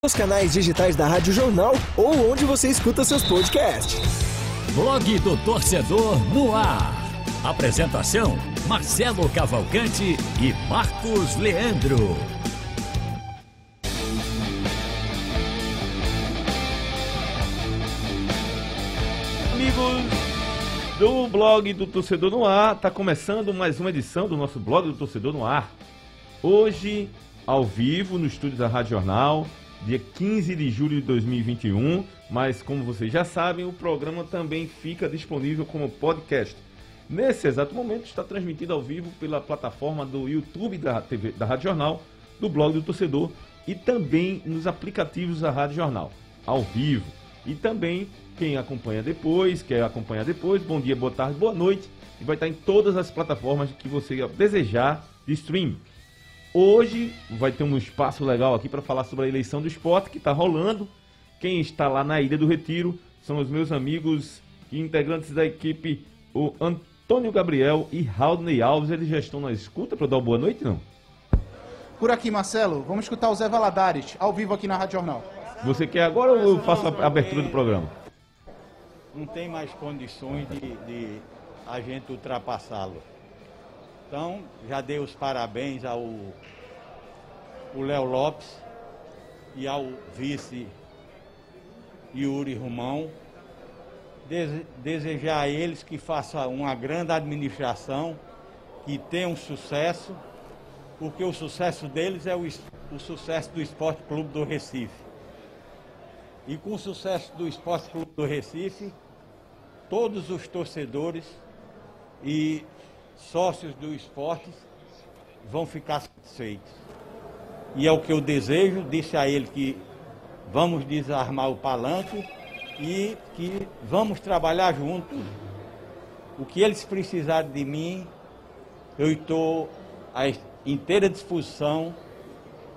nos canais digitais da Rádio Jornal ou onde você escuta seus podcasts. Blog do Torcedor no ar. Apresentação: Marcelo Cavalcante e Marcos Leandro. Amigos do blog do Torcedor no Ar, está começando mais uma edição do nosso blog do Torcedor no Ar. Hoje, ao vivo, no estúdio da Rádio Jornal, dia 15 de julho de 2021. Mas, como vocês já sabem, o programa também fica disponível como podcast. Nesse exato momento, está transmitido ao vivo pela plataforma do YouTube da, TV, da Rádio Jornal, do blog do torcedor e também nos aplicativos da Rádio Jornal, ao vivo. E também, quem acompanha depois, quer acompanhar depois, bom dia, boa tarde, boa noite. E vai estar em todas as plataformas que você desejar de stream. Hoje vai ter um espaço legal aqui para falar sobre a eleição do esporte que está rolando. Quem está lá na Ilha do Retiro são os meus amigos e integrantes da equipe, o Antônio Gabriel e Raudney Alves. Eles já estão na escuta para dar uma boa noite, não? Por aqui, Marcelo, vamos escutar o Zé Valadares, ao vivo aqui na Rádio Jornal. Você quer agora ou eu faço a abertura do programa? Não tem mais condições de, de a gente ultrapassá-lo. Então, já dei os parabéns ao Léo Lopes e ao vice Yuri Romão. Dese, desejar a eles que façam uma grande administração, que tenham sucesso, porque o sucesso deles é o, o sucesso do Esporte Clube do Recife. E com o sucesso do Esporte Clube do Recife, todos os torcedores e sócios do esporte vão ficar satisfeitos. E é o que eu desejo, disse a ele que vamos desarmar o palanque e que vamos trabalhar juntos. O que eles precisarem de mim, eu estou à inteira disposição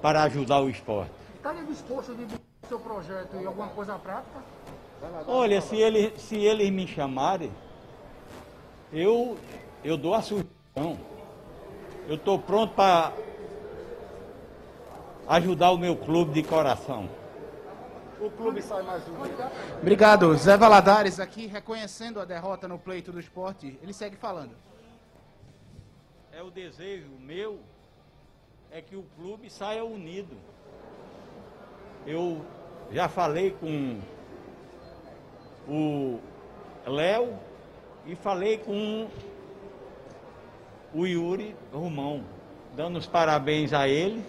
para ajudar o esporte. Está disposto a dividir o seu projeto em alguma coisa prática? Olha, se, ele, se eles me chamarem, eu eu dou a sugestão. Eu estou pronto para ajudar o meu clube de coração. O clube sai mais um. Obrigado. Zé Valadares aqui reconhecendo a derrota no pleito do esporte. Ele segue falando. É o desejo meu é que o clube saia unido. Eu já falei com o Léo e falei com o Yuri Romão, dando os parabéns a ele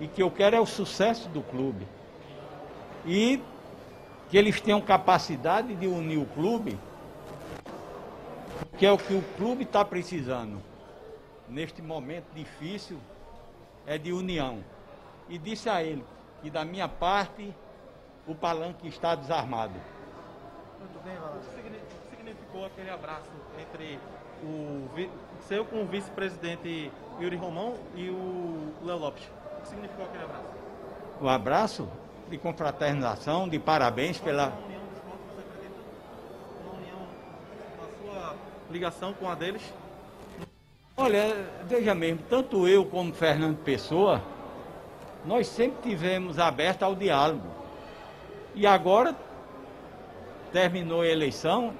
e que eu quero é o sucesso do clube. E que eles tenham capacidade de unir o clube, que é o que o clube está precisando. Neste momento difícil, é de união. E disse a ele que da minha parte o palanque está desarmado. Muito bem, Valado. O que significou aquele abraço entre o seu com o vice-presidente Yuri Romão e o Léo Lopes. O que significou aquele abraço? O abraço de confraternização, de parabéns pela. Uma união dos corpos, você acredita? Uma união na sua ligação com a deles? Olha, veja mesmo, tanto eu como Fernando Pessoa, nós sempre tivemos aberto ao diálogo. E agora terminou a eleição,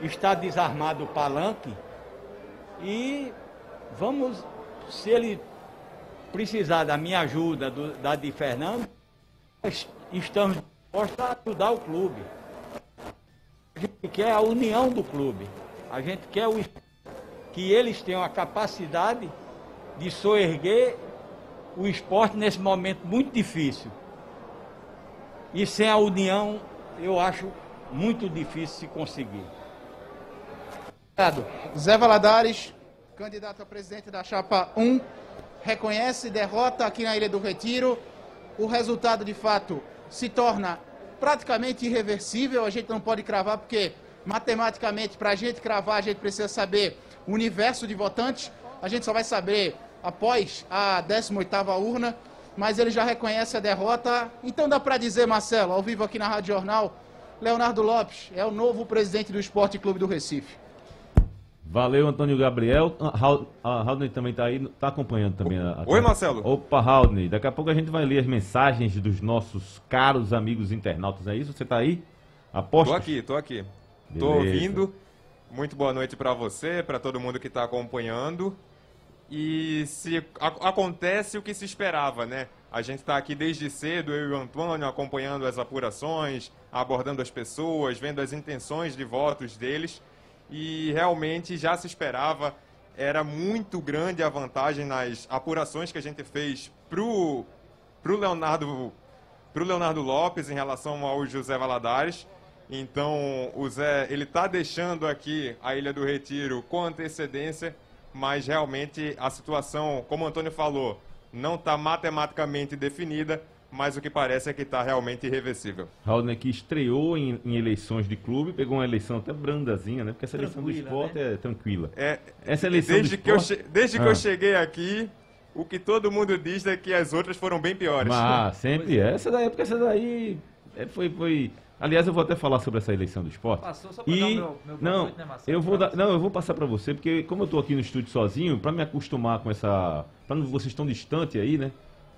está desarmado o palanque e vamos, se ele precisar da minha ajuda, do, da de Fernando, estamos dispostos a ajudar o clube. A gente quer a união do clube. A gente quer o, que eles tenham a capacidade de soerguer o esporte nesse momento muito difícil. E sem a união, eu acho muito difícil se conseguir. Zé Valadares, candidato a presidente da chapa 1, reconhece derrota aqui na Ilha do Retiro. O resultado, de fato, se torna praticamente irreversível. A gente não pode cravar, porque matematicamente, para a gente cravar, a gente precisa saber o universo de votantes. A gente só vai saber após a 18ª urna, mas ele já reconhece a derrota. Então dá para dizer, Marcelo, ao vivo aqui na Rádio Jornal, Leonardo Lopes é o novo presidente do Esporte Clube do Recife. Valeu, Antônio Gabriel. Ah, A Raudney também tá aí, tá acompanhando também. a- Oi, Marcelo. Opa, Raudney. Daqui a pouco a gente vai ler as mensagens dos nossos caros amigos internautas. É isso? Você tá aí? Aposto. Tô aqui, tô aqui. Tô Beleza. ouvindo. Muito boa noite pra você, pra todo mundo que tá acompanhando. E se acontece o que se esperava, né? A gente tá aqui desde cedo, eu e o Antônio, acompanhando as apurações, abordando as pessoas, vendo as intenções de votos deles. E realmente já se esperava, era muito grande a vantagem nas apurações que a gente fez pro, pro Leonardo para o Leonardo Lopes em relação ao José Valadares. Então, o Zé, ele está deixando aqui a Ilha do Retiro com antecedência, mas realmente a situação, como o Antônio falou, não está matematicamente definida, mas o que parece é que está realmente irreversível. Raudney que estreou em, em eleições de clube, pegou uma eleição até brandazinha, né? Porque essa eleição do Tranquila, esporte né? é tranquila. É, Essa eleição desde do que, eu, esporte... desde que Ah. eu cheguei aqui, o que todo mundo diz é que as outras foram bem piores. Mas sempre é. Essa daí, porque essa daí é, foi, foi. Aliás, eu vou até falar sobre essa eleição do esporte. Passou só pra E dar o meu- meu não, noite, né, Marcelo? eu vou dar, não, eu vou passar pra você porque como eu tô aqui no estúdio sozinho, pra me acostumar com essa, para vocês estão distante aí, né?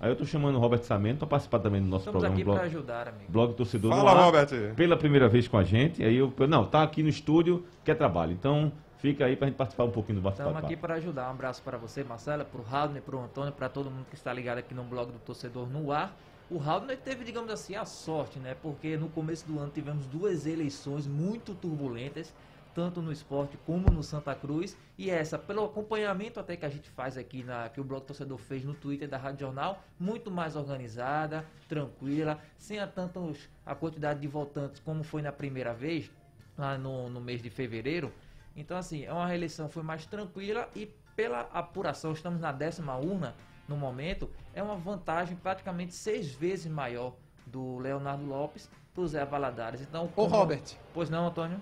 Aí eu tô chamando o Robert Samento pra participar também do nosso Estamos programa aqui blog, para ajudar, amigo. blog torcedor no Fala, ar, Robert. pela primeira vez com a gente. Aí eu não, tá aqui no estúdio, quer trabalho. Então, fica aí pra gente participar um pouquinho do Estamos bate-papo. aqui para ajudar. Um abraço para você, Marcela, para o Raudney, para o Antônio, para todo mundo que está ligado aqui no blog do Torcedor no Ar. O Raudney teve, digamos assim, a sorte, né? Porque no começo do ano tivemos duas eleições muito turbulentas, tanto no esporte como no Santa Cruz. E essa, pelo acompanhamento até que a gente faz aqui, na, que o blog Torcedor fez no Twitter da Rádio Jornal, muito mais organizada, tranquila, sem a tantos a quantidade de votantes como foi na primeira vez, lá no, no mês de fevereiro. Então, assim, é uma reeleição foi mais tranquila e pela apuração, estamos na décima urna no momento, é uma vantagem praticamente seis vezes maior do Leonardo Lopes pro Zé Valadares. Então, Ô, como- Robert, Pois não, Antônio?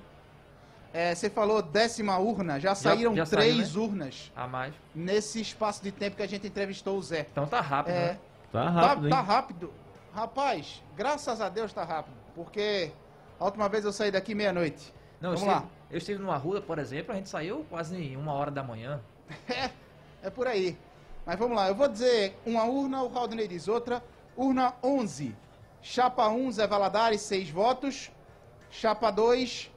É, você falou décima urna, já saíram já saiu, três né? urnas A mais. nesse espaço de tempo que a gente entrevistou o Zé. Então tá rápido, É, né? Tá Tá, rápido, tá hein? rápido. Rapaz, graças a Deus tá rápido. Porque a última vez eu saí daqui meia-noite. Não, eu Vamos lá. estive, eu estive numa rua, por exemplo, a gente saiu quase uma hora da manhã. É, é por aí. Mas vamos lá, eu vou dizer uma urna, o Raudney diz outra. Urna 11. Chapa 1, Zé Valadares, 6 votos. Chapa 2,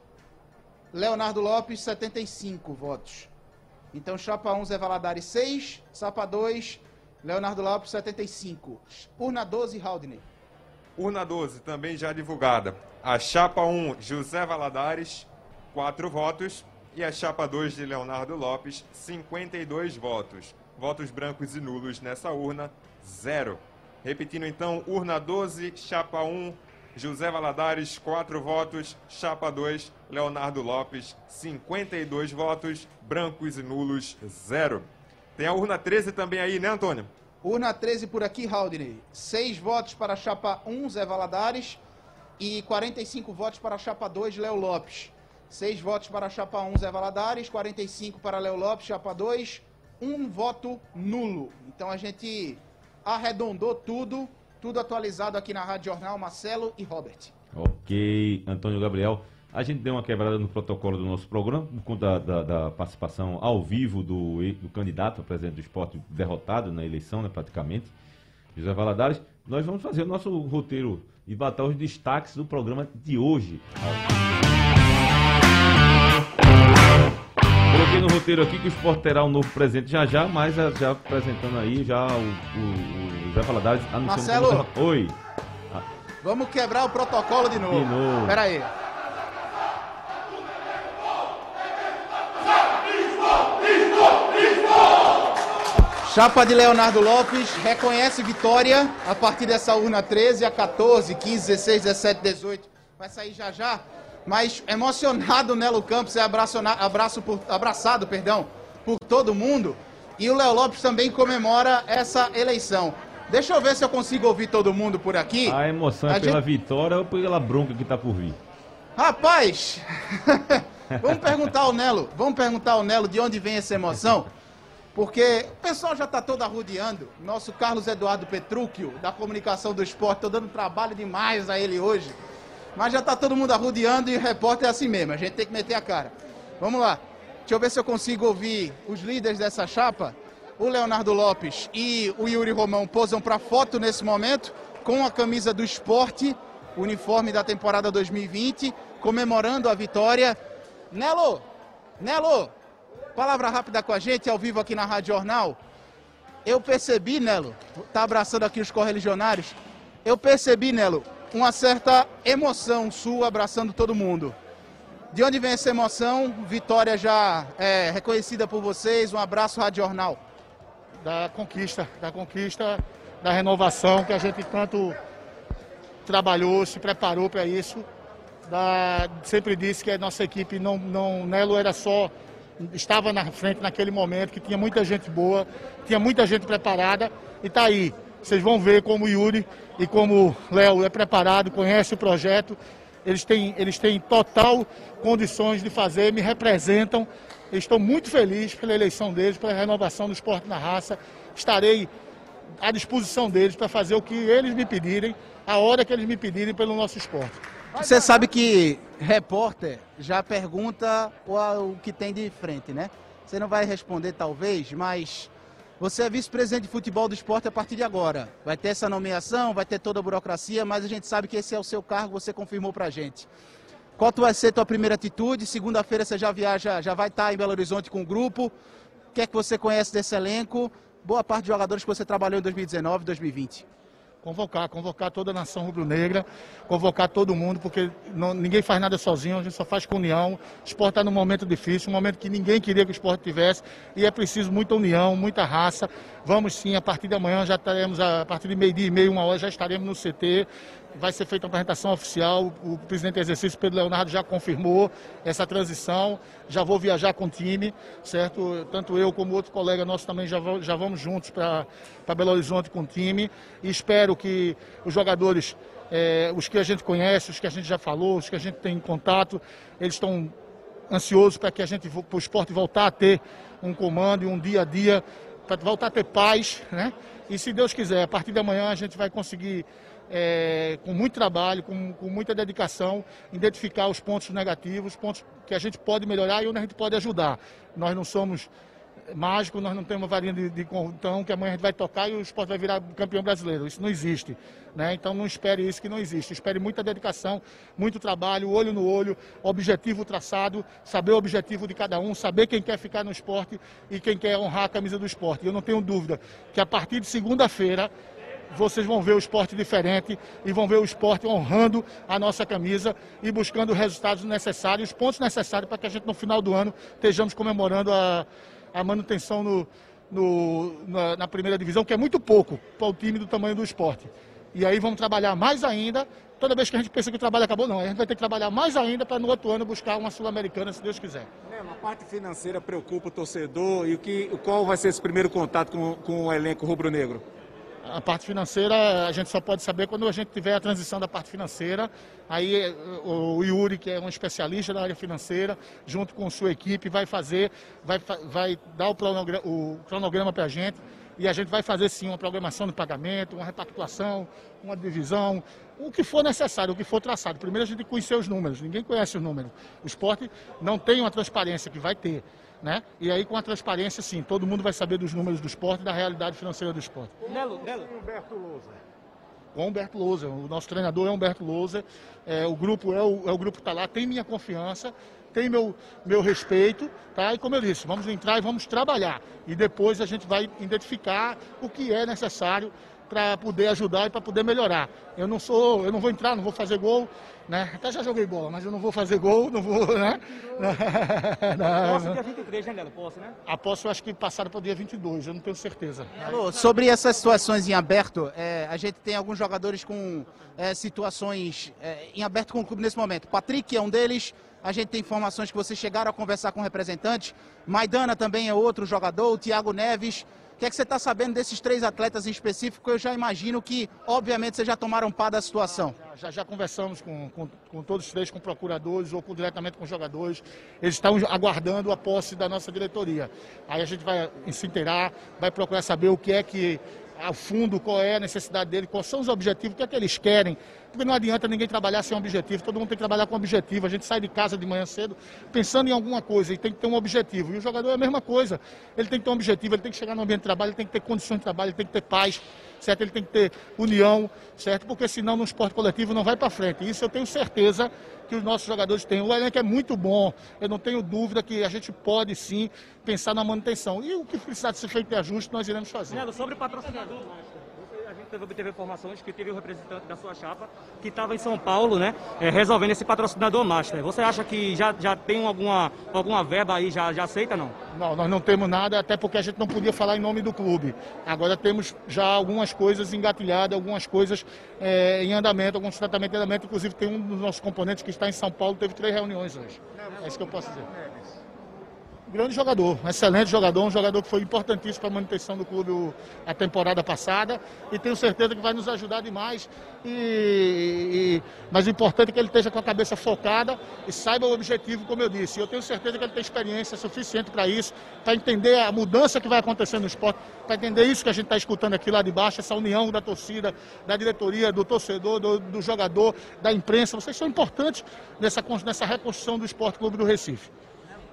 Leonardo Lopes, 75 votos. Então, chapa 1, Zé Valadares, 6. Chapa 2, Leonardo Lopes, 75. Urna 12, Raudney. Urna 12, também já divulgada. A chapa 1, José Valadares, 4 votos. E a chapa 2 de Leonardo Lopes, 52 votos. Votos brancos e nulos nessa urna, zero. Repetindo então, urna 12, chapa 1, José Valadares, 4 votos. Chapa 2, Leonardo Lopes, 52 votos. Brancos e nulos, zero. Tem a urna 13 também aí, né, Antônio? Urna 13 por aqui, Raudney. 6 votos para a chapa 1, Zé Valadares. E 45 votos para a chapa 2, Léo Lopes. 6 votos para a chapa 1, Zé Valadares. 45 para Léo Lopes, chapa 2. Um voto nulo. Então a gente arredondou tudo. Tudo atualizado aqui na Rádio Jornal, Marcelo e Robert. Ok, Antônio Gabriel. A gente deu uma quebrada no protocolo do nosso programa, por conta da, da- participação ao vivo do, do candidato a presidente do esporte derrotado na eleição, né, praticamente, José Valadares. Nós vamos fazer o nosso roteiro e botar os destaques do programa de hoje. Coloquei no roteiro aqui que o esporte terá um novo presente já já, mas já apresentando aí já o, o José Valadares anunciando... Marcelo! Oi. Vamos quebrar o protocolo de novo. De novo. Pera aí. Chapa de Leonardo Lopes reconhece vitória a partir dessa urna 13, a 14, 15, 16, 17, 18. Vai sair já já. Mas emocionado, Nelo Campos é abraço por- abraçado perdão, por todo mundo. E o Léo Lopes também comemora essa eleição. Deixa eu ver se eu consigo ouvir todo mundo por aqui. A emoção é A pela gente- vitória ou pela bronca que tá por vir? Rapaz, vamos perguntar ao Nelo, vamos perguntar ao Nelo de onde vem essa emoção, porque o pessoal já está todo arrodeando. Nosso Carlos Eduardo Petrúquio, da comunicação do esporte, estou dando trabalho demais a ele hoje, mas já está todo mundo arrodeando e o repórter é assim mesmo, a gente tem que meter a cara. Vamos lá. Deixa eu ver se eu consigo ouvir os líderes dessa chapa. O Leonardo Lopes e o Yuri Romão posam para foto nesse momento com a camisa do esporte, uniforme da temporada 2020, comemorando a vitória. Nelo, Nelo, palavra rápida com a gente, ao vivo aqui na Rádio Jornal. Eu percebi, Nelo, tá abraçando aqui os correligionários, eu percebi, Nelo, uma certa emoção sua abraçando todo mundo. De onde vem essa emoção? Vitória já é, reconhecida por vocês. Um abraço, Rádio Jornal. Da conquista, da conquista, da renovação que a gente tanto trabalhou, se preparou para isso. Da, sempre disse que a nossa equipe não, não, Nelo era só estava na frente naquele momento, que tinha muita gente boa, tinha muita gente preparada e está aí. Vocês vão ver como o Yuri e como o Léo é preparado, conhece o projeto eles têm, eles têm total condições de fazer, me representam. Estou muito feliz pela eleição deles, pela renovação do esporte na raça. Estarei à disposição deles para fazer o que eles me pedirem, a hora que eles me pedirem pelo nosso esporte. Você sabe que repórter já pergunta o que tem de frente, né? Você não vai responder talvez, mas você é vice-presidente de futebol do esporte a partir de agora. Vai ter essa nomeação, vai ter toda a burocracia, mas a gente sabe que esse é o seu cargo, você confirmou pra gente. Qual vai ser a tua primeira atitude? Segunda-feira você já viaja, já vai estar em Belo Horizonte com o grupo. O que é que você conhece desse elenco? Boa parte de jogadores que você trabalhou em 2019 e 2020 convocar, convocar toda a nação rubro-negra, convocar todo mundo, porque não, ninguém faz nada sozinho, a gente só faz com união. O esporte está num momento difícil, um momento que ninguém queria que o esporte tivesse, e é preciso muita união, muita raça. Vamos sim, a partir de amanhã já estaremos, a partir de meio-dia e meio, uma hora, já estaremos no CT, vai ser feita uma apresentação oficial. O presidente do exercício, Pedro Leonardo, já confirmou essa transição. Já vou viajar com o time, certo? Tanto eu como outro colega nosso também já, já vamos juntos para Belo Horizonte com o time. E espero que os jogadores, é, os que a gente conhece, os que a gente já falou, os que a gente tem contato, eles estão ansiosos para que a gente, para o esporte voltar a ter um comando e um dia a dia, para voltar a ter paz, né? E se Deus quiser, a partir de amanhã a gente vai conseguir é, com muito trabalho, com, com, muita dedicação, identificar os pontos negativos, pontos que a gente pode melhorar e onde a gente pode ajudar. Nós não somos mágicos, nós não temos uma varinha de, contão que amanhã a gente vai tocar e o esporte vai virar campeão brasileiro. Isso não existe. Né? Então não espere isso que não existe. Espere muita dedicação, muito trabalho, olho no olho, objetivo traçado, saber o objetivo de cada um, saber quem quer ficar no esporte e quem quer honrar a camisa do esporte. Eu não tenho dúvida que a partir de segunda-feira vocês vão ver o esporte diferente e vão ver o esporte honrando a nossa camisa e buscando os resultados necessários, os pontos necessários para que a gente no final do ano estejamos comemorando a, a manutenção no, no, na, na, primeira divisão, que é muito pouco para o time do tamanho do esporte. E aí vamos trabalhar mais ainda. Toda vez que a gente pensa que o trabalho acabou, não. A gente vai ter que trabalhar mais ainda para no outro ano buscar uma Sul-Americana, se Deus quiser. É, a parte financeira preocupa o torcedor e o que, qual vai ser esse primeiro contato com, com o elenco rubro-negro? A parte financeira a gente só pode saber quando a gente tiver a transição da parte financeira. Aí o Yuri, que é um especialista na área financeira, junto com sua equipe, vai fazer, vai, vai dar o cronograma, o cronograma para a gente e a gente vai fazer sim uma programação de pagamento, uma repactuação, uma divisão, o que for necessário, o que for traçado. Primeiro a gente conhecer os números, ninguém conhece os números. O esporte não tem uma transparência que vai ter. Né? E aí com a transparência, sim, todo mundo vai saber dos números do esporte e da realidade financeira do esporte. Nelo, Nelo. Humberto Lousa. Com Humberto Lousa, o nosso treinador é Humberto Lousa, é, o grupo é o, é o grupo que está lá, tem minha confiança, tem meu, meu respeito, tá? E como eu disse, vamos entrar e vamos trabalhar. E depois a gente vai identificar o que é necessário para poder ajudar e para poder melhorar. Eu não sou, eu não vou entrar, não vou fazer gol, né? Até já joguei bola, mas eu não vou fazer gol, não vou, né? Posso dia 23, né, Nelo? Posso, né? A posso, eu acho que passaram para o dia 22, eu não tenho certeza. Alô, sobre essas situações em aberto, é, a gente tem alguns jogadores com é, situações é, em aberto com o clube nesse momento. Patrick é um deles, a gente tem informações que vocês chegaram a conversar com representantes. Maidana também é outro jogador, o Thiago Neves. O que é que você está sabendo desses três atletas em específico? Eu já imagino que, obviamente, vocês já tomaram par da situação. Já, já, já conversamos com, com, com, todos os três, com procuradores ou com, diretamente com jogadores. Eles estão aguardando a posse da nossa diretoria. Aí a gente vai se inteirar, vai procurar saber o que é que, a fundo, qual é a necessidade dele, quais são os objetivos, o que é que eles querem Porque não adianta ninguém trabalhar sem um objetivo, todo mundo tem que trabalhar com objetivo. A gente sai de casa de manhã cedo pensando em alguma coisa e tem que ter um objetivo. E o jogador é a mesma coisa. Ele tem que ter um objetivo, ele tem que chegar no ambiente de trabalho, ele tem que ter condições de trabalho, ele tem que ter paz, certo? Ele tem que ter união, certo? Porque senão no esporte coletivo não vai para frente. Isso eu tenho certeza que os nossos jogadores têm. O elenco é muito bom, eu não tenho dúvida que a gente pode sim pensar na manutenção. E o que precisar de ser feito de ajuste, nós iremos fazer. Nelo, sobre patrocinador, teve, obteve informações que teve o representante da sua chapa que estava em São Paulo, né, é, resolvendo esse patrocinador master. Você acha que já, já tem alguma, alguma verba aí, já, já aceita, não? Não, nós não temos nada, até porque a gente não podia falar em nome do clube. Agora temos já algumas coisas engatilhadas, algumas coisas é, em andamento, alguns tratamentos em andamento. Inclusive tem um dos nossos componentes que está em São Paulo, teve três reuniões hoje. É isso que eu posso dizer. Grande jogador, um excelente jogador, um jogador que foi importantíssimo para a manutenção do clube a temporada passada e tenho certeza que vai nos ajudar demais. E, e- mas o importante é que ele esteja com a cabeça focada e saiba o objetivo, como eu disse. Eu tenho certeza que ele tem experiência suficiente para isso, para entender a mudança que vai acontecer no esporte, para entender isso que a gente está escutando aqui lá de baixo, essa união da torcida, da diretoria, do torcedor, do, do jogador, da imprensa. Vocês são importantes nessa, nessa reconstrução do Esporte Clube do Recife.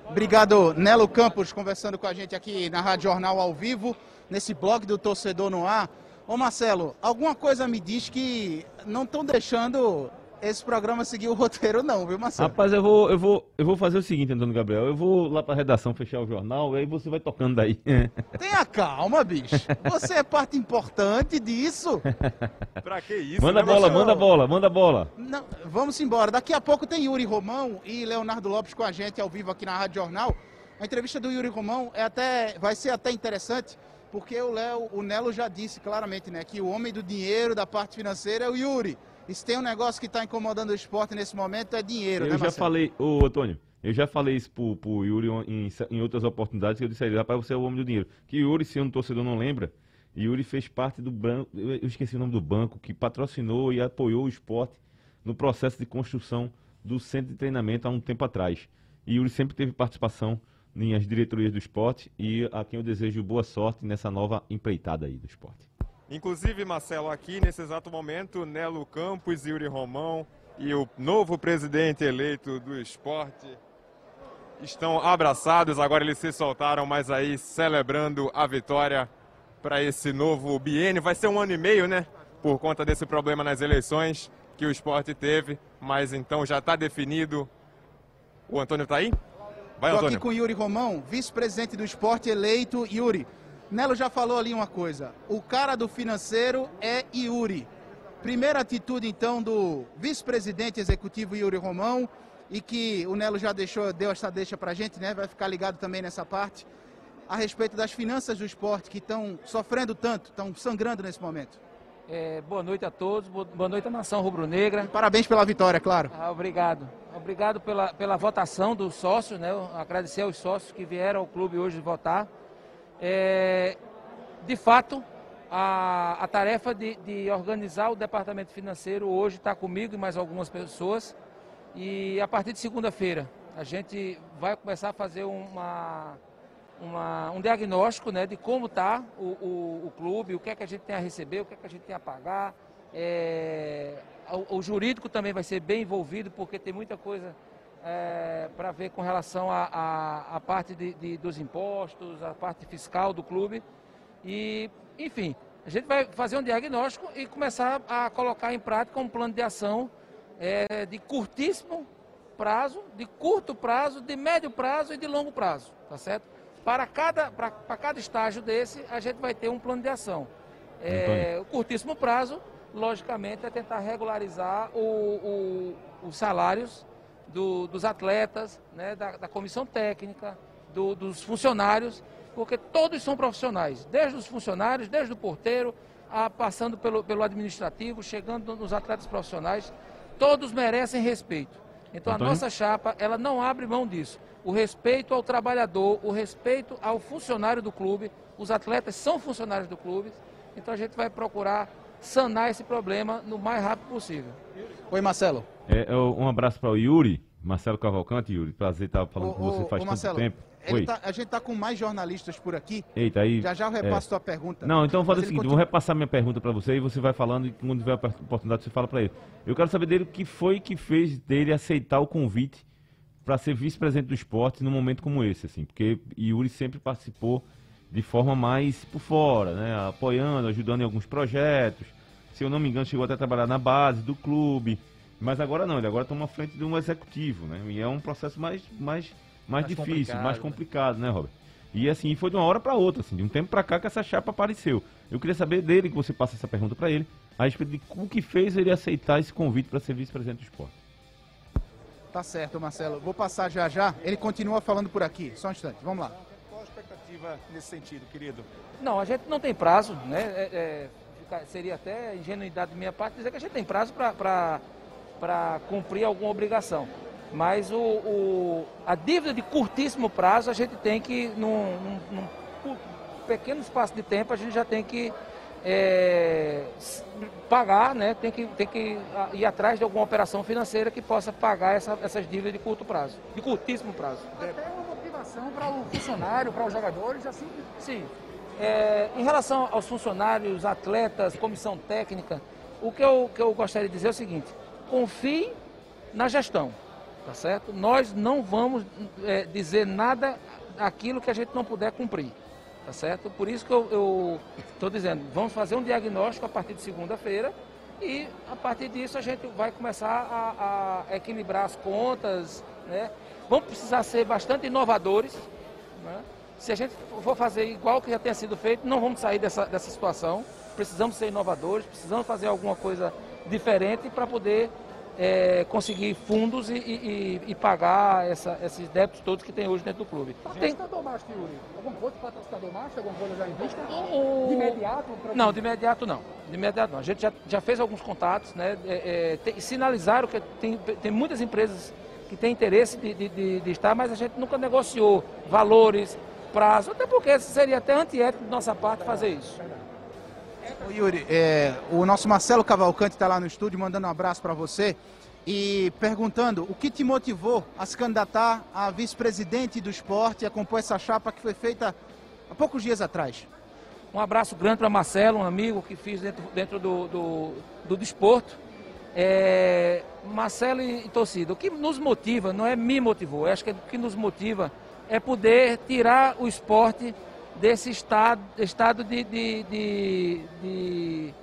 Obrigado, Nelo Campos, conversando com a gente aqui na Rádio Jornal ao vivo, nesse blog do Torcedor no Ar. Ô Marcelo, alguma coisa me diz que não estão deixando esse programa seguir o roteiro, não, viu, Marcelo? Rapaz, eu vou, eu vou, eu vou fazer o seguinte, Antônio Gabriel. Eu vou lá pra redação fechar o jornal, e aí você vai tocando daí. Tenha calma, bicho. Você é parte importante disso. Pra que isso? manda a né, bola, Marcelo? manda a bola, manda a bola. Não, vamos embora. Daqui a pouco tem Yuri Romão e Leonardo Lopes com a gente ao vivo aqui na Rádio Jornal. A entrevista do Yuri Romão é até, vai ser até interessante, porque o Léo, o Nelo já disse claramente, né, que o homem do dinheiro, da parte financeira é o Yuri. E se tem um negócio que está incomodando o esporte nesse momento é dinheiro, Eu né, já Marcelo? falei, ô Antônio, eu já falei isso pro, pro Yuri em, em outras oportunidades, que eu disse a ele, rapaz, você é o homem do dinheiro. Que Yuri, se um torcedor não lembra, Yuri fez parte do banco, eu eu esqueci o nome do banco, que patrocinou e apoiou o esporte no processo de construção do centro de treinamento há um tempo atrás. E Yuri sempre teve participação em as diretorias do esporte e a quem eu desejo boa sorte nessa nova empreitada aí do esporte. Inclusive, Marcelo, aqui nesse exato momento, Nelo Campos, Yuri Romão e o novo presidente eleito do esporte estão abraçados. Agora eles se soltaram, mas aí celebrando a vitória para esse novo biênio. Vai ser um ano e meio, né? Por conta desse problema nas eleições que o esporte teve. Mas então já está definido. O Antônio está aí? Vai, Estou aqui com o Yuri Romão, vice-presidente do esporte eleito. Yuri, Nelo já falou ali uma coisa. O cara do financeiro é Yuri. Primeira atitude, então, do vice-presidente executivo Yuri Romão, e que o Nelo já deixou, deu essa deixa pra gente, né? Vai ficar ligado também nessa parte, a respeito das finanças do esporte, que estão sofrendo tanto, estão sangrando nesse momento. É, boa noite a todos, bo- boa noite à nação rubro-negra. Parabéns pela vitória, claro. Ah, obrigado. Obrigado pela, pela votação dos sócios, né? Agradecer aos sócios que vieram ao clube hoje votar. É, de fato, a, a tarefa de, de organizar o departamento financeiro hoje está comigo e mais algumas pessoas. E a partir de segunda-feira a gente vai começar a fazer uma, uma- um diagnóstico né, de como está o, o- o clube, o que é que a gente tem a receber, o que é que a gente tem a pagar. É, o, o jurídico também vai ser bem envolvido, porque tem muita coisa para ver com relação à parte de- de- dos impostos, a parte fiscal do clube. E, enfim, a gente vai fazer um diagnóstico e começar a colocar em prática um plano de ação é, de curtíssimo prazo, de curto prazo, de médio prazo e de longo prazo, tá certo? Para cada, para, para cada estágio desse, a gente vai ter um plano de ação. É, o curtíssimo prazo, logicamente, é tentar regularizar o- o- os salários do- dos atletas, né, da, da comissão técnica, do- dos funcionários, porque todos são profissionais, desde os funcionários, desde o porteiro, a- passando pelo, pelo administrativo, chegando nos atletas profissionais, todos merecem respeito. Então Antônio? a nossa chapa, ela não abre mão disso. O respeito ao trabalhador, o respeito ao funcionário do clube, os atletas são funcionários do clube, então a gente vai procurar sanar esse problema no mais rápido possível. Oi, Marcelo. É, é, um abraço para o Yuri, Marcelo Cavalcante, Yuri. Prazer estar falando Ô, com você faz ô, tanto Marcelo, tempo. Tá- a gente tá com mais jornalistas por aqui. Eita, aí. Já já eu é. repasso tua pergunta. Não, então vou fazer o seguinte, continua- vou repassar minha pergunta pra você e você vai falando e quando tiver a oportunidade você fala pra ele. Eu quero saber dele o que foi que fez dele aceitar o convite pra ser vice-presidente do esporte num momento como esse, assim, porque Yuri sempre participou de forma mais por fora, né, apoiando, ajudando em alguns projetos. Se eu não me engano, chegou até a trabalhar na base do clube, mas agora não, ele agora toma frente de um executivo, né? E é um processo mais mais mais, Mais difícil, complicado, mais né? complicado, né, Robert? E assim, foi de uma hora para outra, assim, de um tempo para cá que essa chapa apareceu. Eu queria saber dele, que você passa essa pergunta para ele, a respeito de o que fez ele aceitar esse convite para ser vice-presidente do esporte. Tá certo, Marcelo. Vou passar já já. Ele continua falando por aqui. Só um instante. Vamos lá. Qual a expectativa nesse sentido, querido? Não, a gente não tem prazo, né? É- é, seria até ingenuidade da minha parte dizer que a gente tem prazo para cumprir alguma obrigação. Mas o, o- a dívida de curtíssimo prazo a gente tem que, num, num- num pequeno espaço de tempo, a gente já tem que é, pagar, né? Tem que, tem que ir atrás de alguma operação financeira que possa pagar essa- essas dívidas de curto prazo, de curtíssimo prazo. Até uma motivação para o funcionário, para os jogadores, assim. Sim. É, em relação aos funcionários, atletas, comissão técnica, o que eu, que eu gostaria de dizer é o seguinte: confie na gestão, tá certo? Nós não vamos é, dizer nada aquilo que a gente não puder cumprir, tá certo? Por isso que eu estou dizendo, vamos fazer um diagnóstico a partir de segunda-feira e a partir disso a gente vai começar a, a equilibrar as contas, né? Vamos precisar ser bastante inovadores, né? Se a gente for fazer igual que já tenha sido feito, não vamos sair dessa, dessa situação. Precisamos ser inovadores, precisamos fazer alguma coisa diferente para poder é, conseguir fundos e, e- e- pagar essa- esses débitos todos que tem hoje dentro do clube. Tem, Patrocinador master, Yuri. Alguma coisa para patrocinador master? Alguma coisa já em vista? O- De imediato? pra- Não, de imediato não. De imediato não. A gente já, já fez alguns contatos, né? é, é, tem- sinalizaram que tem, tem muitas empresas que têm interesse de, de- de- de estar, mas a gente nunca negociou valores, prazo, até porque seria até antiético de nossa parte fazer isso. Ô, Yuri, é, o nosso Marcelo Cavalcante está lá no estúdio mandando um abraço para você e perguntando o que te motivou a se candidatar a vice-presidente do esporte e a compor essa chapa que foi feita há poucos dias atrás. Um abraço grande para Marcelo, um amigo que fiz dentro, dentro do, do, do desporto. É, Marcelo e, torcida, o que nos motiva, não é me motivou, acho que o que nos motiva é poder tirar o esporte desse estado, estado de, de, de, de,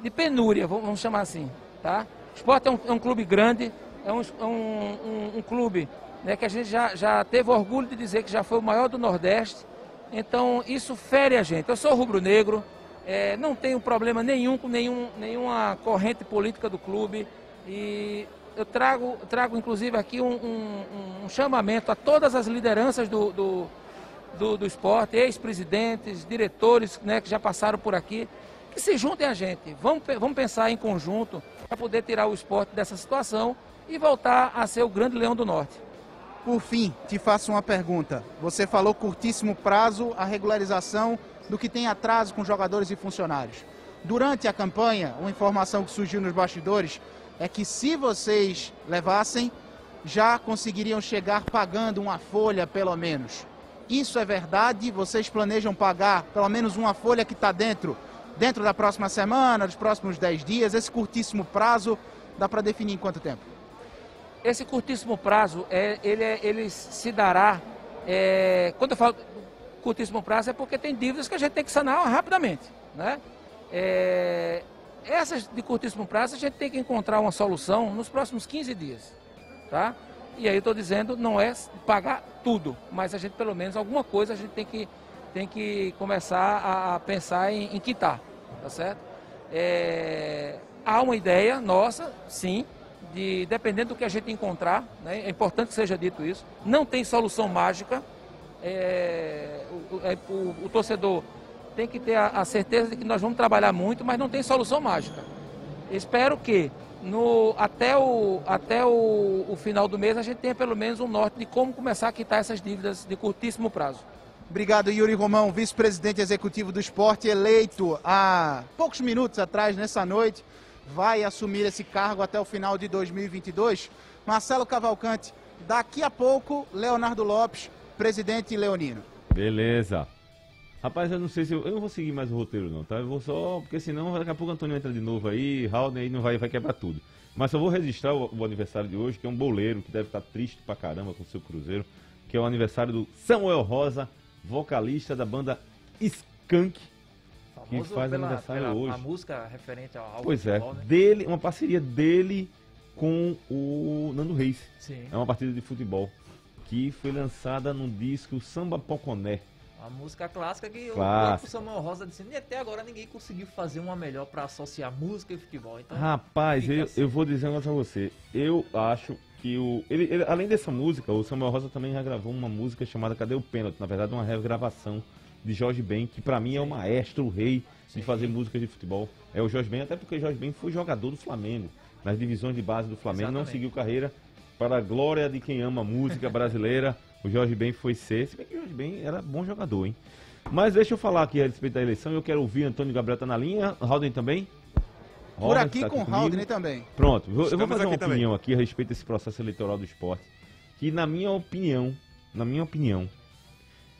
de penúria, vamos chamar assim. Tá? O esporte é um, é um clube grande, é um, é um, um- um clube né, que a gente já, já teve orgulho de dizer que já foi o maior do Nordeste. Então isso fere a gente. Eu sou rubro-negro, eh, não tenho problema nenhum com nenhum, nenhuma corrente política do clube e eu trago, trago inclusive aqui um, um- um chamamento a todas as lideranças do, do, do, do esporte, ex-presidentes, diretores né, que já passaram por aqui, que se juntem a gente. Vamos, vamos pensar em conjunto para poder tirar o esporte dessa situação e voltar a ser o grande leão do norte. Por fim, te faço uma pergunta. Você falou curtíssimo prazo a regularização do que tem atraso com jogadores e funcionários. Durante a campanha, uma informação que surgiu nos bastidores é que se vocês levassem, já conseguiriam chegar pagando uma folha pelo menos. Isso é verdade? Vocês planejam pagar pelo menos uma folha que está dentro, dentro da próxima semana, dos próximos 10 dias? Esse curtíssimo prazo dá para definir em quanto tempo? Esse curtíssimo prazo, é, ele, é- ele se dará. é, quando eu falo curtíssimo prazo, é porque tem dívidas que a gente tem que sanar rapidamente. Né? É, essas de curtíssimo prazo, a gente tem que encontrar uma solução nos próximos 15 dias. Tá? E aí eu estou dizendo, não é pagar tudo, mas a gente pelo menos alguma coisa a gente tem que, tem que começar a, pensar em, em quitar. Tá certo? É, há uma ideia nossa, sim, de dependendo do que a gente encontrar, né, é importante que seja dito isso, não tem solução mágica. é, o, o- é, o torcedor tem que ter a, a certeza de que nós vamos trabalhar muito, mas não tem solução mágica. Espero que no, até, o, até o, o final do mês a gente tenha pelo menos um norte de como começar a quitar essas dívidas de curtíssimo prazo. Obrigado, Yuri Romão, vice-presidente executivo do esporte, eleito há poucos minutos atrás, nessa noite. Vai assumir esse cargo até o final de 2022. Marcelo Cavalcante, daqui a pouco, Leonardo Lopes presidente Leonino. Beleza. Rapaz, eu não sei se eu, eu não vou seguir mais o roteiro não, tá? Eu vou só, porque senão daqui a pouco o Antônio entra de novo aí, Raul aí não vai, vai quebrar tudo. Mas só vou registrar o, o aniversário de hoje, que é um boleiro que deve estar triste pra caramba com o seu cruzeiro, que é o aniversário do Samuel Rosa, vocalista da banda Skank, que Famoso faz pela- aniversário pela- hoje. A música referente ao, ao Pois é, futebol, né? dele, uma parceria dele com o Nando Reis. Sim. É uma partida de futebol que foi lançada no disco Samba Poconé. A música clássica que o Samuel Rosa disse, e até agora ninguém conseguiu fazer uma melhor pra associar música e futebol. Então, Rapaz, eu, assim. eu vou dizer um negócio pra você. Eu acho que o. Ele, ele- além dessa música, o Samuel Rosa também já gravou uma música chamada Cadê o Pênalti? Na verdade, uma regravação de Jorge Ben, que pra mim é o maestro, o rei de fazer músicas de futebol. É o Jorge Ben, até porque o Jorge Ben foi jogador do Flamengo, nas divisões de base do Flamengo, não Exatamente. seguiu carreira. Para a glória de quem ama a música brasileira, o Jorge Ben foi ser. Se bem que o Jorge Ben era bom jogador, hein? Mas deixa eu falar aqui a respeito da eleição. Eu quero ouvir Antônio Gabriel tá na linha. Rauden também? Por aqui tá com o. Haldane também. Pronto, vou- eu vou fazer uma aqui também. opinião aqui a respeito desse processo eleitoral do esporte. Que na minha opinião, na minha opinião,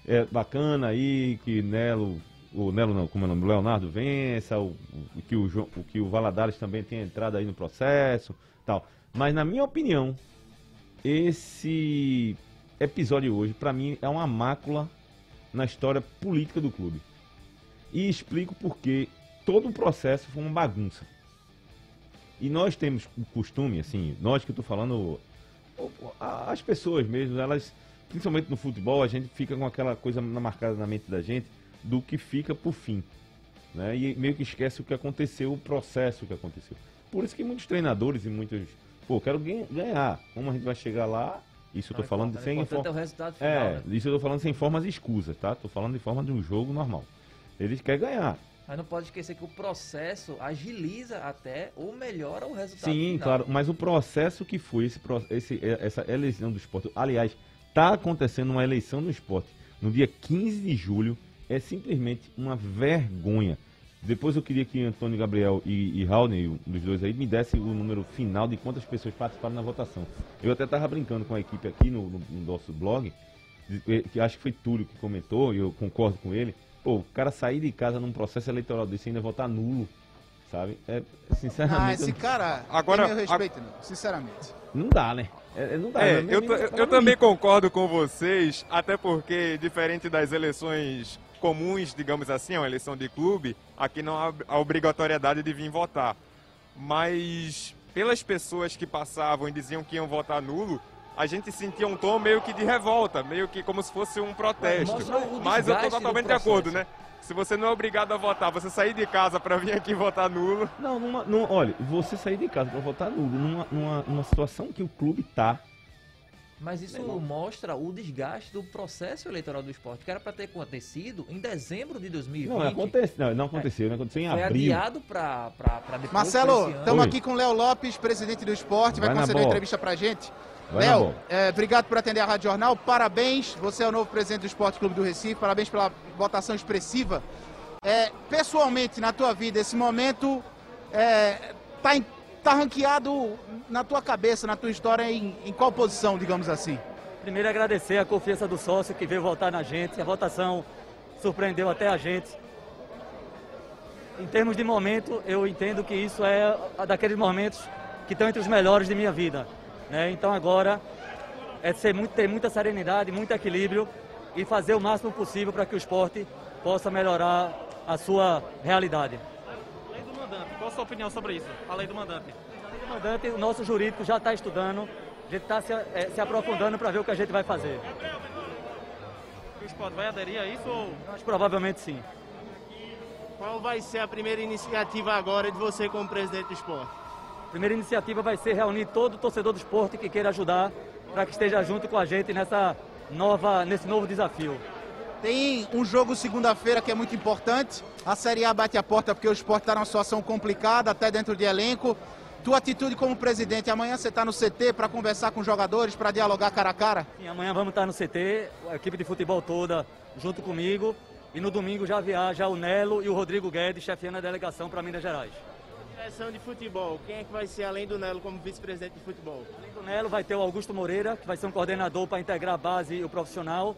é bacana aí que Nelo, o Nelo não, como é o nome? Leonardo vença, o, o que o, João- o que o Valadares também tenha entrado aí no processo, tal. Mas na minha opinião, esse episódio hoje, pra mim, é uma mácula na história política do clube. E explico porque todo o processo foi uma bagunça. E nós temos o costume, assim, nós que eu tô falando, as pessoas mesmo, elas, principalmente no futebol, a gente fica com aquela coisa marcada na mente da gente do que fica por fim. Né? E meio que esquece o que aconteceu, o processo que aconteceu. Por isso que muitos treinadores e muitos. Pô, quero gan- ganhar. Como a gente vai chegar lá? Isso eu tô Não falando sem infor- é final, É, né? isso eu tô falando sem formas escusas, tá? Tô falando de forma de um jogo normal. Eles querem ganhar. Mas não pode esquecer que o processo agiliza até ou melhora o resultado Sim, final. claro, mas o processo que foi esse, esse- essa eleição do esporte, aliás, está acontecendo uma eleição no esporte no dia 15 de julho, é simplesmente uma vergonha. Depois eu queria que Antônio Gabriel e, e Raulney, um dos dois aí, me desse o número final de quantas pessoas participaram na votação. Eu até estava brincando com a equipe aqui no, no- no nosso blog, de- que acho que foi Túlio que comentou, e eu concordo com ele. Pô, o cara sair de casa num processo eleitoral desse e ainda votar nulo, sabe? É, sinceramente. Ah, eu esse não- cara Agora- tem meu respeito, não, sinceramente. Não dá, né? É, é- não dá. É, não- eu, não- eu, também concordo com vocês, até porque, diferente das eleições comuns, digamos assim, uma eleição de clube, aqui não há a obrigatoriedade de vir votar. Mas, pelas pessoas que passavam e diziam que iam votar nulo, a gente sentia um tom meio que de revolta, meio que como se fosse um protesto. Mas eu do totalmente de acordo, né? Se você não é obrigado a votar, você sair de casa para vir aqui votar nulo, Não, numa, num- olha, você sair de casa pra votar nulo, numa, numa, numa situação que o clube tá. Mas isso mostra o desgaste do processo eleitoral do esporte, que era para ter acontecido em dezembro de 2020. Não, acontece, não, não aconteceu, não aconteceu em Foi abril. adiado para depois Marcelo, estamos aqui com o Léo Lopes, presidente do esporte, vai, Vai conceder entrevista pra gente. Léo, é, obrigado por atender a Rádio Jornal, parabéns, você é o novo presidente do Esporte Clube do Recife, parabéns pela votação expressiva. É, pessoalmente, na tua vida, esse momento é, tá, em- tá ranqueado na tua cabeça, na tua história, em, em qual posição, digamos assim? Primeiro agradecer a confiança do sócio que veio votar na gente. A votação surpreendeu até a gente. Em termos de momento, eu entendo que isso é daqueles momentos que estão entre os melhores de minha vida. né? Então agora é ser muito, ter muita serenidade, muito equilíbrio e fazer o máximo possível para que o esporte possa melhorar a sua realidade. Lei do mandante, qual a sua opinião sobre isso? A lei do mandante. O comandante, o nosso jurídico já está estudando, a gente está se, eh, se aprofundando para ver o que a gente vai fazer. O esporte vai aderir a isso ou provavelmente sim. Qual vai ser a primeira iniciativa agora de você como presidente do esporte? A primeira iniciativa vai ser reunir todo o torcedor do esporte que queira ajudar para que esteja junto com a gente nessa nova, nesse novo desafio. Tem um jogo segunda-feira que é muito importante. A Série A bate a porta porque o esporte está numa situação complicada, até dentro de elenco. Tua atitude como presidente, amanhã você está no CT para conversar com os jogadores, para dialogar cara a cara? Sim, amanhã vamos estar no CT, a equipe de futebol toda junto comigo. E no domingo já viaja o Nelo e o Rodrigo Guedes chefiando a delegação para Minas Gerais. Direção de futebol, quem é que vai ser além do Nelo como vice-presidente de futebol? Além do Nelo vai ter o Augusto Moreira, que vai ser um coordenador para integrar a base e o profissional.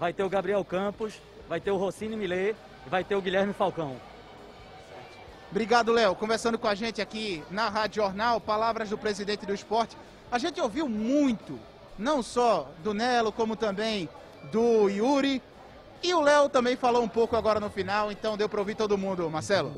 Vai ter o Gabriel Campos, vai ter o Rossini Millet e vai ter o Guilherme Falcão. Obrigado, Léo. Conversando com a gente aqui na Rádio Jornal, palavras do presidente do esporte. A gente ouviu muito, não só do Nelo, como também do Yuri. E o Léo também falou um pouco agora no final, então deu para ouvir todo mundo, Marcelo.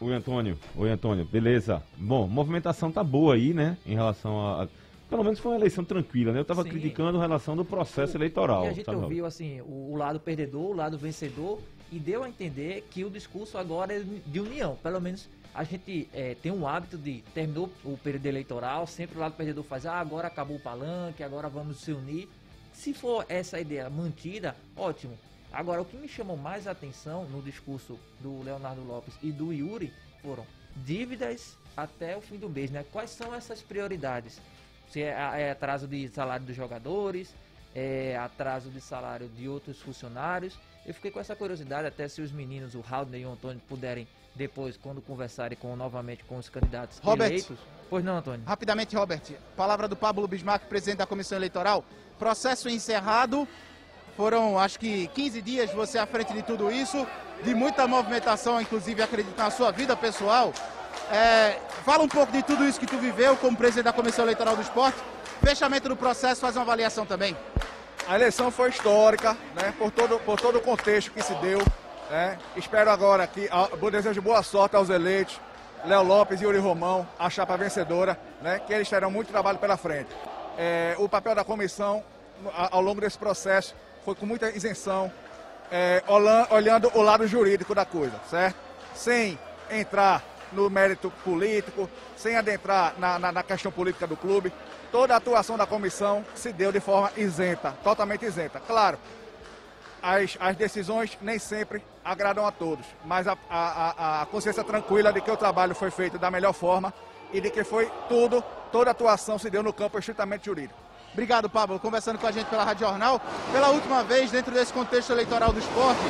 Oi, Antônio. Oi, Antônio. Beleza. Bom, movimentação tá boa aí, né? Em relação a. Pelo menos foi uma eleição tranquila, né? Eu tava Sim. criticando a relação do processo eleitoral. E a gente sabe, ouviu assim o, o lado perdedor, o lado vencedor e deu a entender que o discurso agora é de união. Pelo menos a gente eh, tem um hábito de terminou o período eleitoral, sempre o lado perdedor faz, ah, agora acabou o palanque, agora vamos se unir. Se for essa ideia mantida, ótimo. Agora, o que me chamou mais atenção no discurso do Leonardo Lopes e do Yuri foram dívidas até o fim do mês, né? Quais são essas prioridades? Se é, é atraso de salário dos jogadores, é atraso de salário de outros funcionários. Eu fiquei com essa curiosidade, até se os meninos, o Haldner e o Antônio, puderem depois, quando conversarem com, novamente com os candidatos Robert. eleitos. Pois não, Antônio? Rapidamente, Robert, palavra do Pablo Bismarck, presidente da comissão eleitoral. Processo encerrado. Foram, acho que, 15 dias você à frente de tudo isso, de muita movimentação, inclusive, acredito na sua vida pessoal. É, fala um pouco de tudo isso que tu viveu como presidente da comissão eleitoral do esporte. Fechamento do processo, faz uma avaliação também. A eleição foi histórica, né, por, todo, por todo o contexto que se deu. né. Espero agora que, desejo boa sorte aos eleitos, Léo Lopes e Yuri Romão, a chapa vencedora, né, que eles terão muito trabalho pela frente. É, o papel da comissão ao longo desse processo foi com muita isenção, é, olhando o lado jurídico da coisa, certo? Sem entrar no mérito político, sem adentrar na, na- na questão política do clube. Toda a atuação da comissão se deu de forma isenta, totalmente isenta. Claro, as, as decisões nem sempre agradam a todos, mas a, a- a- consciência tranquila de que o trabalho foi feito da melhor forma e de que foi tudo, toda a atuação se deu no campo estritamente jurídico. Obrigado, Pablo. Conversando com a gente pela Rádio Jornal. Pela última vez, dentro desse contexto eleitoral do esporte,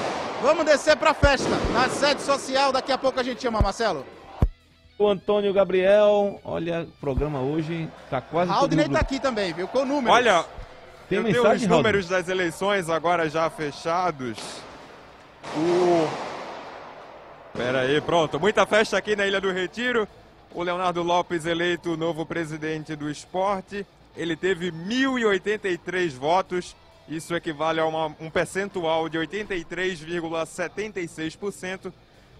vamos descer para a festa. Na sede social, daqui a pouco a gente chama, Marcelo. O Antônio Gabriel, olha, o programa hoje tá quase todo mundo... tá aqui também, viu? Com números. Olha, Tem eu tenho mensagem, os Raul? números das eleições agora já fechados. O. Pera aí, pronto. Muita festa aqui na Ilha do Retiro. O Leonardo Lopes eleito novo presidente do esporte. Ele teve 1.083 votos. Isso equivale a uma- um percentual de 83,76%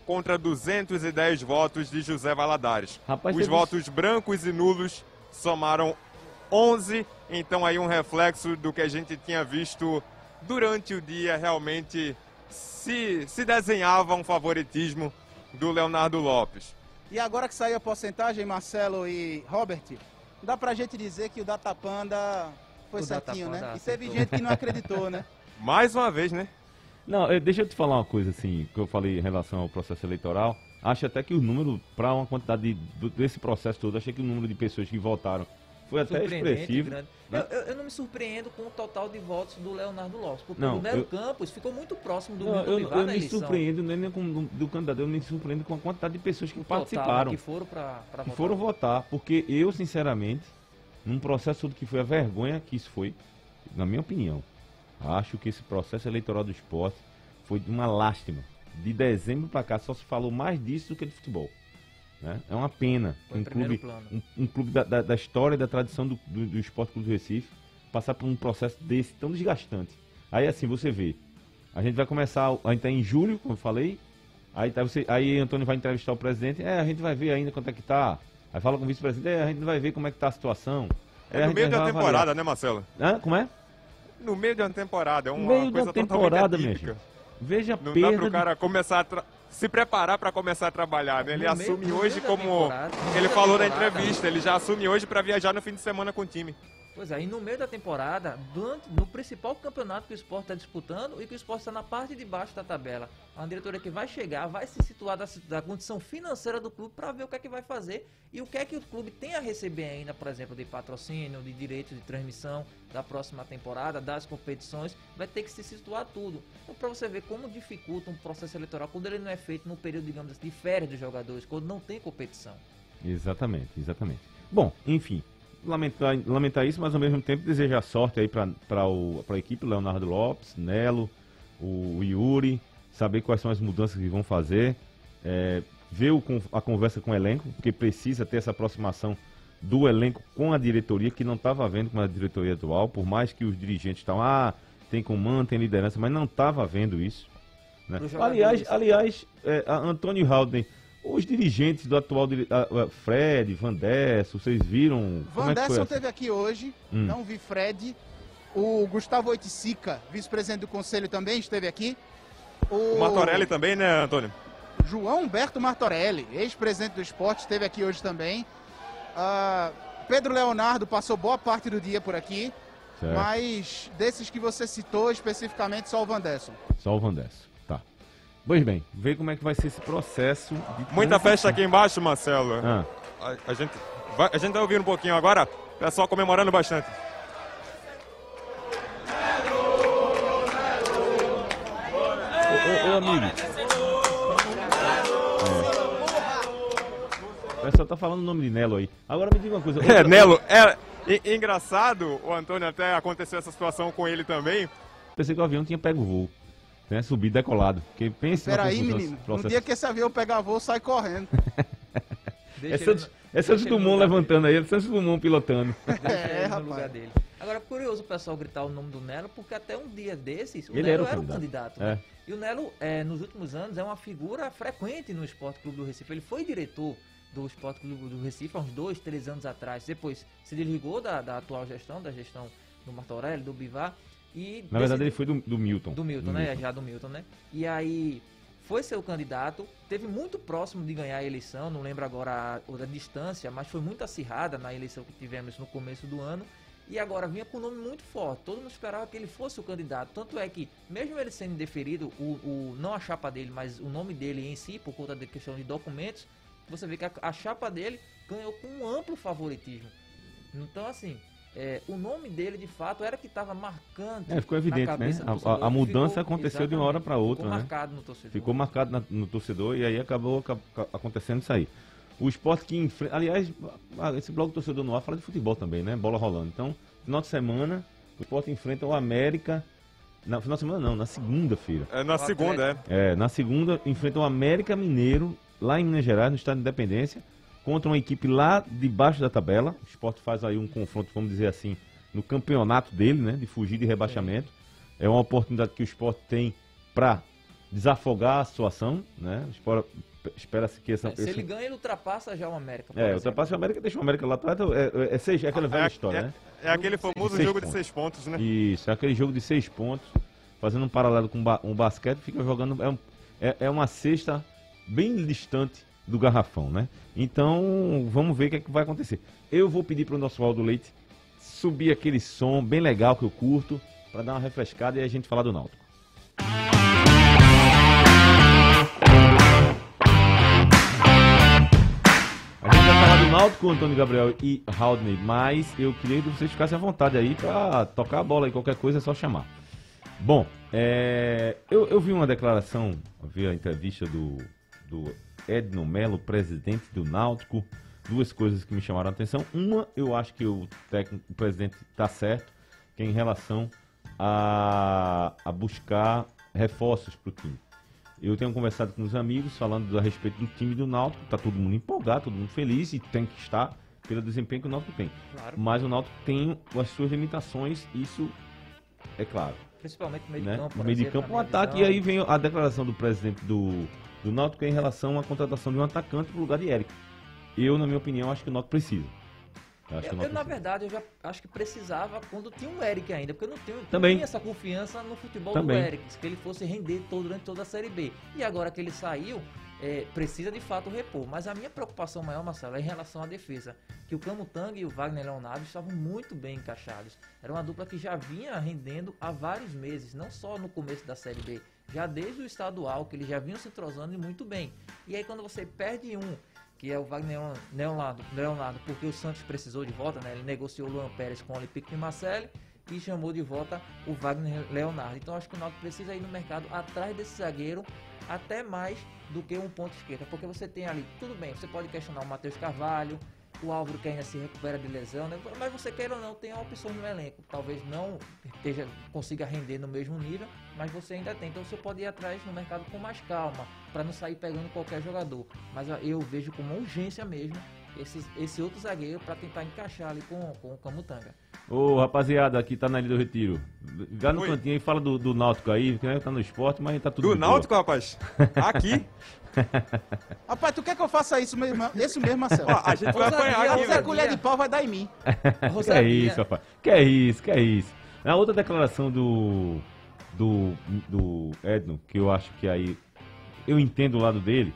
contra 210 votos de José Valadares. Rapaz, Os votos brancos e nulos somaram 11, então aí um reflexo do que a gente tinha visto durante o dia, realmente se, se desenhava um favoritismo do Leonardo Lopes. E agora que saiu a porcentagem, Marcelo e Robert, dá pra gente dizer que o Datapanda foi O certinho, Datapanda né? E teve gente que não acreditou, né? Mais uma vez, né? Não, eh, deixa eu te falar uma coisa assim, que eu falei em relação ao processo eleitoral. Acho até que o número, para uma quantidade de- do- desse processo todo, achei que o número de pessoas que votaram foi até expressivo. né? Eu, eu- não me surpreendo com o total de votos do Leonardo Lopes, porque Não, o Nero eu- Campos ficou muito próximo do Não, eu, eu na me eleição. surpreendo nem com do, do candidato, eu me surpreendo com a quantidade de pessoas que O participaram. que foram pra- pra que votar. foram votar, porque eu, sinceramente, num processo todo que foi a vergonha que isso foi, na minha opinião, acho que esse processo eleitoral do esporte foi de uma lástima. De dezembro para cá só se falou mais disso do que de futebol. né? É uma pena Foi um clube, um, um clube da, da- da história e da tradição do, do, do Esporte Clube do Recife passar por um processo desse tão desgastante. Aí assim, você vê, a gente vai começar, a gente tá em julho, como eu falei, aí, tá você, aí Antônio vai entrevistar o presidente, é, a gente vai ver ainda quanto é que tá. Aí fala com o vice-presidente, é, a gente vai ver como é que tá a situação. É a no meio da avaliar. temporada, né, Marcelo? Hã? Como é? No meio de uma temporada, é uma meio da coisa temporada, totalmente atípica. Veja Não perda dá pro cara começar a tra- se preparar para começar a trabalhar, né? Ele No assume hoje da como ele da falou na entrevista, ele já assume hoje para viajar no fim de semana com o time. Pois é, e no meio da temporada, durante, no principal campeonato que o esporte está disputando e que o esporte está na parte de baixo da tabela. A diretoria que vai chegar, vai se situar da, da condição financeira do clube para ver o que é que vai fazer e o que é que o clube tem a receber ainda, por exemplo, de patrocínio, de direitos de transmissão da próxima temporada, das competições, vai ter que se situar tudo. Então, para você ver como dificulta um processo eleitoral quando ele não é feito no período, digamos de férias dos jogadores, quando não tem competição. Exatamente, exatamente. Bom, enfim, lamentar, lamentar isso, mas ao mesmo tempo desejar sorte aí para a equipe, Leonardo Lopes, Nelo, o, o Yuri, saber quais são as mudanças que vão fazer, é, ver o, a conversa com o elenco, porque precisa ter essa aproximação do elenco com a diretoria, que não estava vendo com a diretoria atual, por mais que os dirigentes estão, ah, tem comando, tem liderança, mas não estava vendo isso. Né? Aliás, aliás é, Antônio Haldane os dirigentes do atual Fred, Van Dessel, vocês viram? Van é Dessel teve aqui hoje, hum. não vi Fred. O Gustavo Oiticica, vice-presidente do conselho, também esteve aqui. O... o Martorelli também, né, Antônio? João Humberto Martorelli, ex-presidente do esporte, esteve aqui hoje também. Uh, Pedro Leonardo passou boa parte do dia por aqui. Certo. Mas desses que você citou especificamente, só o Van Dessel. Só o Van Dessel. Pois bem, vê como é que vai ser esse processo. Muita festa aqui embaixo, Marcelo. Ah. A, a, gente vai, a gente vai ouvir um pouquinho agora, pessoal comemorando bastante. Ô, ô, ô amigo. É. O pessoal tá falando o nome de Nelo aí. Agora me diga uma coisa. É, Nelo, é, engraçado, o Antônio até aconteceu essa situação com ele também. Pensei que o avião tinha pego o voo né, subir decolado. Porque pense Peraí, menino, processo... um dia que esse avião pegar voo, sai correndo. é Santos, é Santos Dumont levantando aí, é Santos Dumont pilotando. É, no lugar dele. Agora, curioso o pessoal gritar o nome do Nelo, porque até um dia desses, o Ele Nelo era o candidato. candidato né? é. E o Nelo, é, nos últimos anos, é uma figura frequente no Esporte Clube do Recife. Ele foi diretor do Esporte Clube do Recife há uns dois, três anos atrás. Depois se desligou da, da atual gestão, da gestão do Martorelli, do Bivar, e Na verdade, ele foi do, do Milton. Do Milton, do né? Milton. Já do Milton, né? E aí foi seu candidato, teve muito próximo de ganhar a eleição, não lembro agora a, a, distância, mas foi muito acirrada na eleição que tivemos no começo do ano. E agora vinha com um nome muito forte. Todo mundo esperava que ele fosse o candidato. Tanto é que, mesmo ele sendo deferido, o, o, não a chapa dele, mas o nome dele em si, por conta da questão de documentos, você vê que a, a chapa dele ganhou com um amplo favoritismo. Então, assim, é, o nome dele de fato era que estava marcante. É, ficou evidente, né? A, a, mudança ficou, aconteceu de uma hora para outra. Ficou né? marcado no torcedor. Ficou marcado na, no torcedor e aí acabou, acontecendo isso aí. O esporte que enfrenta. Aliás, esse bloco torcedor no ar fala de futebol também, né? Bola rolando. Então, final de semana, o esporte enfrenta o América. Na final de semana não, na segunda-feira. É na segunda, é. É, na segunda enfrenta o América Mineiro, lá em Minas Gerais, no Estado de Independência contra uma equipe lá debaixo da tabela. O esporte faz aí um confronto, vamos dizer assim, no campeonato dele, né? De fugir de rebaixamento. É uma oportunidade que o esporte tem para desafogar a situação, né? Espera-se que essa. É, se esse... ele ganha, ele ultrapassa já o América. É, ultrapassa o América, deixa o América lá atrás. É, é, é, seis, é aquela velha é, história, é, né? É aquele famoso jogo pontos. de seis pontos, né? Isso, é aquele jogo de seis pontos. Fazendo um paralelo com um basquete, fica jogando. É, um, é, é uma cesta bem distante do garrafão, né? Então, vamos ver o que, é que vai acontecer. Eu vou pedir para o nosso Aldo Leite subir aquele som bem legal que eu curto, para dar uma refrescada e a gente falar do Náutico. A gente vai falar do Náutico, Antônio Gabriel e Haldney, mas eu queria que vocês ficassem à vontade aí para tocar a bola e qualquer coisa é só chamar. Bom, é, eu, eu vi uma declaração, vi a entrevista do, do Edno Melo, presidente do Náutico. Duas coisas que me chamaram a atenção. Uma, eu acho que o técnico, o presidente está certo, que é em relação a, a buscar reforços para o time. Eu tenho conversado com os amigos falando a respeito do time do Náutico. Está todo mundo empolgado, todo mundo feliz e tem que estar pelo desempenho que o Náutico tem. Claro. Mas o Náutico tem as suas limitações, isso é claro. Principalmente no meio né? de campo. No meio de campo, um ataque. E aí vem a declaração do presidente do, do Náutico em relação à contratação de um atacante para o lugar de Eric. Eu, na minha opinião, acho que o Náutico precisa. Eu, eu, eu na verdade, eu já acho que precisava quando tinha o Eric ainda, porque eu não tenho, Também. não essa confiança no futebol Também. do Eric, que ele fosse render todo, durante toda a Série B. E agora que ele saiu, é, precisa de fato repor. Mas a minha preocupação maior, Marcelo, é em relação à defesa. Que o Camutanga e o Wagner Leonardo estavam muito bem encaixados. Era uma dupla que já vinha rendendo há vários meses, não só no começo da Série B, já desde o estadual, que eles já vinham se entrosando muito bem. E aí quando você perde um, que é o Wagner Leonardo, Leonardo porque o Santos precisou de volta, né? Ele negociou o Luan Pérez com o Olympique de Marseille e chamou de volta o Wagner Leonardo. Então acho que o Náutico precisa ir no mercado atrás desse zagueiro até mais do que um ponto esquerda, porque você tem ali, tudo bem, você pode questionar o Matheus Carvalho, o Álvaro que ainda se recupera de lesão, né? mas você queira ou não, tem opções no elenco. Talvez não esteja, consiga render no mesmo nível, mas você ainda tem. Então você pode ir atrás no mercado com mais calma, para não sair pegando qualquer jogador. Mas eu vejo como urgência mesmo esse, esse outro zagueiro para tentar encaixar ali com, com o Camutanga. Ô, rapaziada, aqui tá na Ilha do Retiro. Liga no Oi. cantinho aí, fala do, do Náutico aí, que né, tá no esporte, mas tá tudo Do Náutico, rapaz? Aqui? rapaz, tu quer que eu faça isso mesmo, isso mesmo, Marcelo? Ó, a gente vai apanhar aqui, colher de pau vai dar em mim. que é isso, rapaz. Que é isso, que é isso. Na outra declaração do, do, do Edno, que eu acho que aí, eu entendo o lado dele,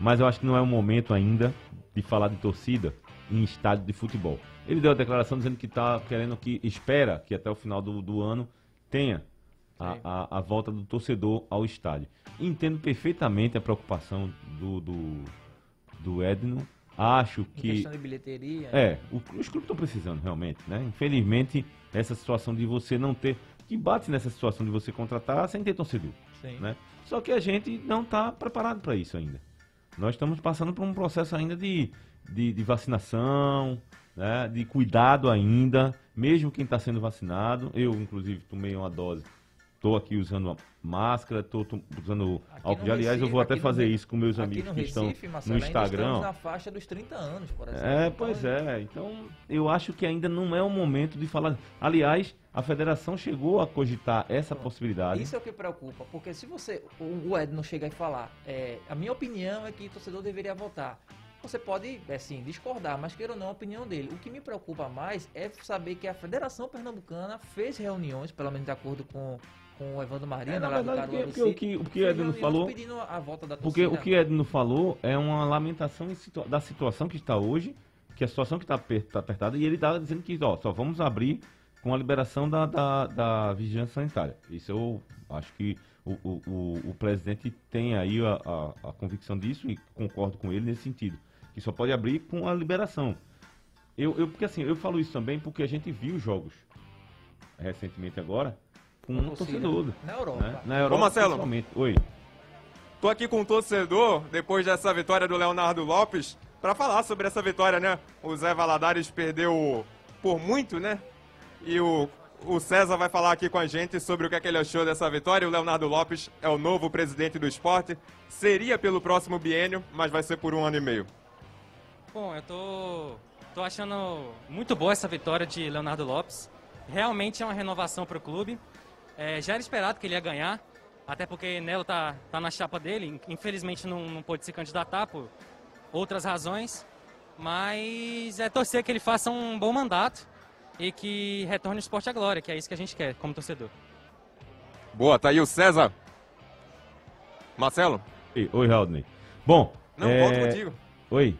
mas eu acho que não é o momento ainda de falar de torcida em estádio de futebol. Ele deu a declaração dizendo que está querendo que espera que até o final do, do ano tenha a, a, a, volta do torcedor ao estádio. Entendo perfeitamente a preocupação do, do, do Edno. Acho que. Em questão de bilheteria. É, o, os clubes estão precisando realmente, né? Infelizmente, essa situação de você não ter. Que bate nessa situação de você contratar sem ter torcedor. Sim. Né? Só que a gente não está preparado para isso ainda. Nós estamos passando por um processo ainda de, de, de vacinação, né, de cuidado ainda, mesmo quem está sendo vacinado. Eu, inclusive, tomei uma dose. Estou aqui usando máscara, estou usando álcool gel. Aliás, eu vou até fazer no, isso com meus amigos que estão Marcelo, no Instagram. na faixa dos 30 anos, por exemplo. É, pois é. Então, eu acho que ainda não é o momento de falar. Aliás, a federação chegou a cogitar essa possibilidade. Isso é o que preocupa, porque se você, o Ed não chega e falar, é, a minha opinião é que o torcedor deveria votar. Você pode, assim, discordar, mas queira ou não a opinião dele. O que me preocupa mais é saber que a Federação Pernambucana fez reuniões, pelo menos de acordo com, com o Evandro Marina, é, lá verdade, do o que o que Edno falou, porque o que Edno falou é uma lamentação situa da situação que está hoje, que a situação que está tá apertada e ele está dizendo que ó, só vamos abrir com a liberação da, da, da vigilância sanitária. Isso eu acho que o, o, o, o presidente tem aí a, a, a convicção disso e concordo com ele nesse sentido que só pode abrir com a liberação. Eu, eu, porque assim, eu falo isso também porque a gente viu jogos recentemente agora com um torcedor. Na Europa. Né? Na Europa, Ô Marcelo, Oi. Tô aqui com um torcedor, depois dessa vitória do Leonardo Lopes, para falar sobre essa vitória, né? O Zé Valadares perdeu por muito, né? E o, o César vai falar aqui com a gente sobre o que, é que ele achou dessa vitória. O Leonardo Lopes é o novo presidente do esporte. Seria pelo próximo biênio, mas vai ser por um ano e meio. Bom, eu tô, tô achando muito boa essa vitória de Leonardo Lopes. Realmente é uma renovação para o clube. É, já era esperado que ele ia ganhar, até porque Nelo tá, tá na chapa dele. Infelizmente não, não pôde se candidatar por outras razões. Mas é torcer que ele faça um bom mandato e que retorne o esporte à glória, que é isso que a gente quer como torcedor. Boa, tá aí o César. Marcelo? Oi, Raudney. Bom. Não, é... volto contigo. Oi.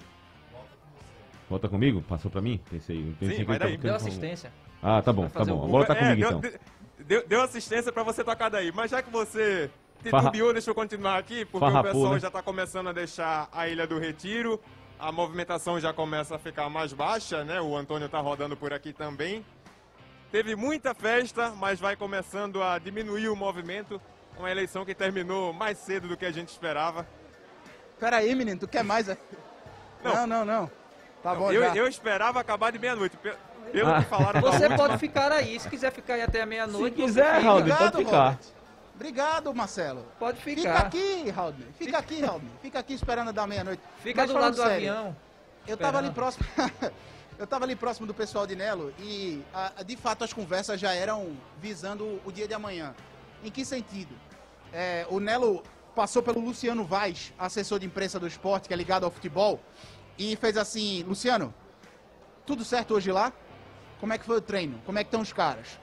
Volta comigo? Passou pra mim? Pensei. pensei Sim, vai daí. Deu assistência. Ah, tá bom, tá bom. A bola tá comigo é, então. Deu, deu, assistência pra você tocar daí. Mas já que você titubeou, deixa eu continuar aqui, porque Farrapou, o pessoal né? já tá começando a deixar a Ilha do Retiro. A movimentação já começa a ficar mais baixa, né? O Antônio tá rodando por aqui também. Teve muita festa, mas vai começando a diminuir o movimento. Uma eleição que terminou mais cedo do que a gente esperava. Peraí, menino, tu quer mais? É? Não, não, não. não. Tá bom, eu, eu esperava acabar de meia-noite. Pelo ah. que falaram Você pode última... ficar aí, se quiser ficar aí até a meia-noite. Se quiser, Raul, pode ficar. Robert. Obrigado, Marcelo. Pode ficar. Fica aqui, Raul. Fica aqui, Raul. Fica aqui esperando da meia-noite. Fica Mas do lado do sério, avião. Eu esperando. tava ali próximo. eu tava ali próximo do pessoal de Nelo e, a, de fato, as conversas já eram visando o dia de amanhã. Em que sentido? É, o Nelo passou pelo Luciano Vaz, assessor de imprensa do esporte, que é ligado ao futebol, e fez assim, Luciano, tudo certo hoje lá? Como é que foi o treino? Como é que estão os caras?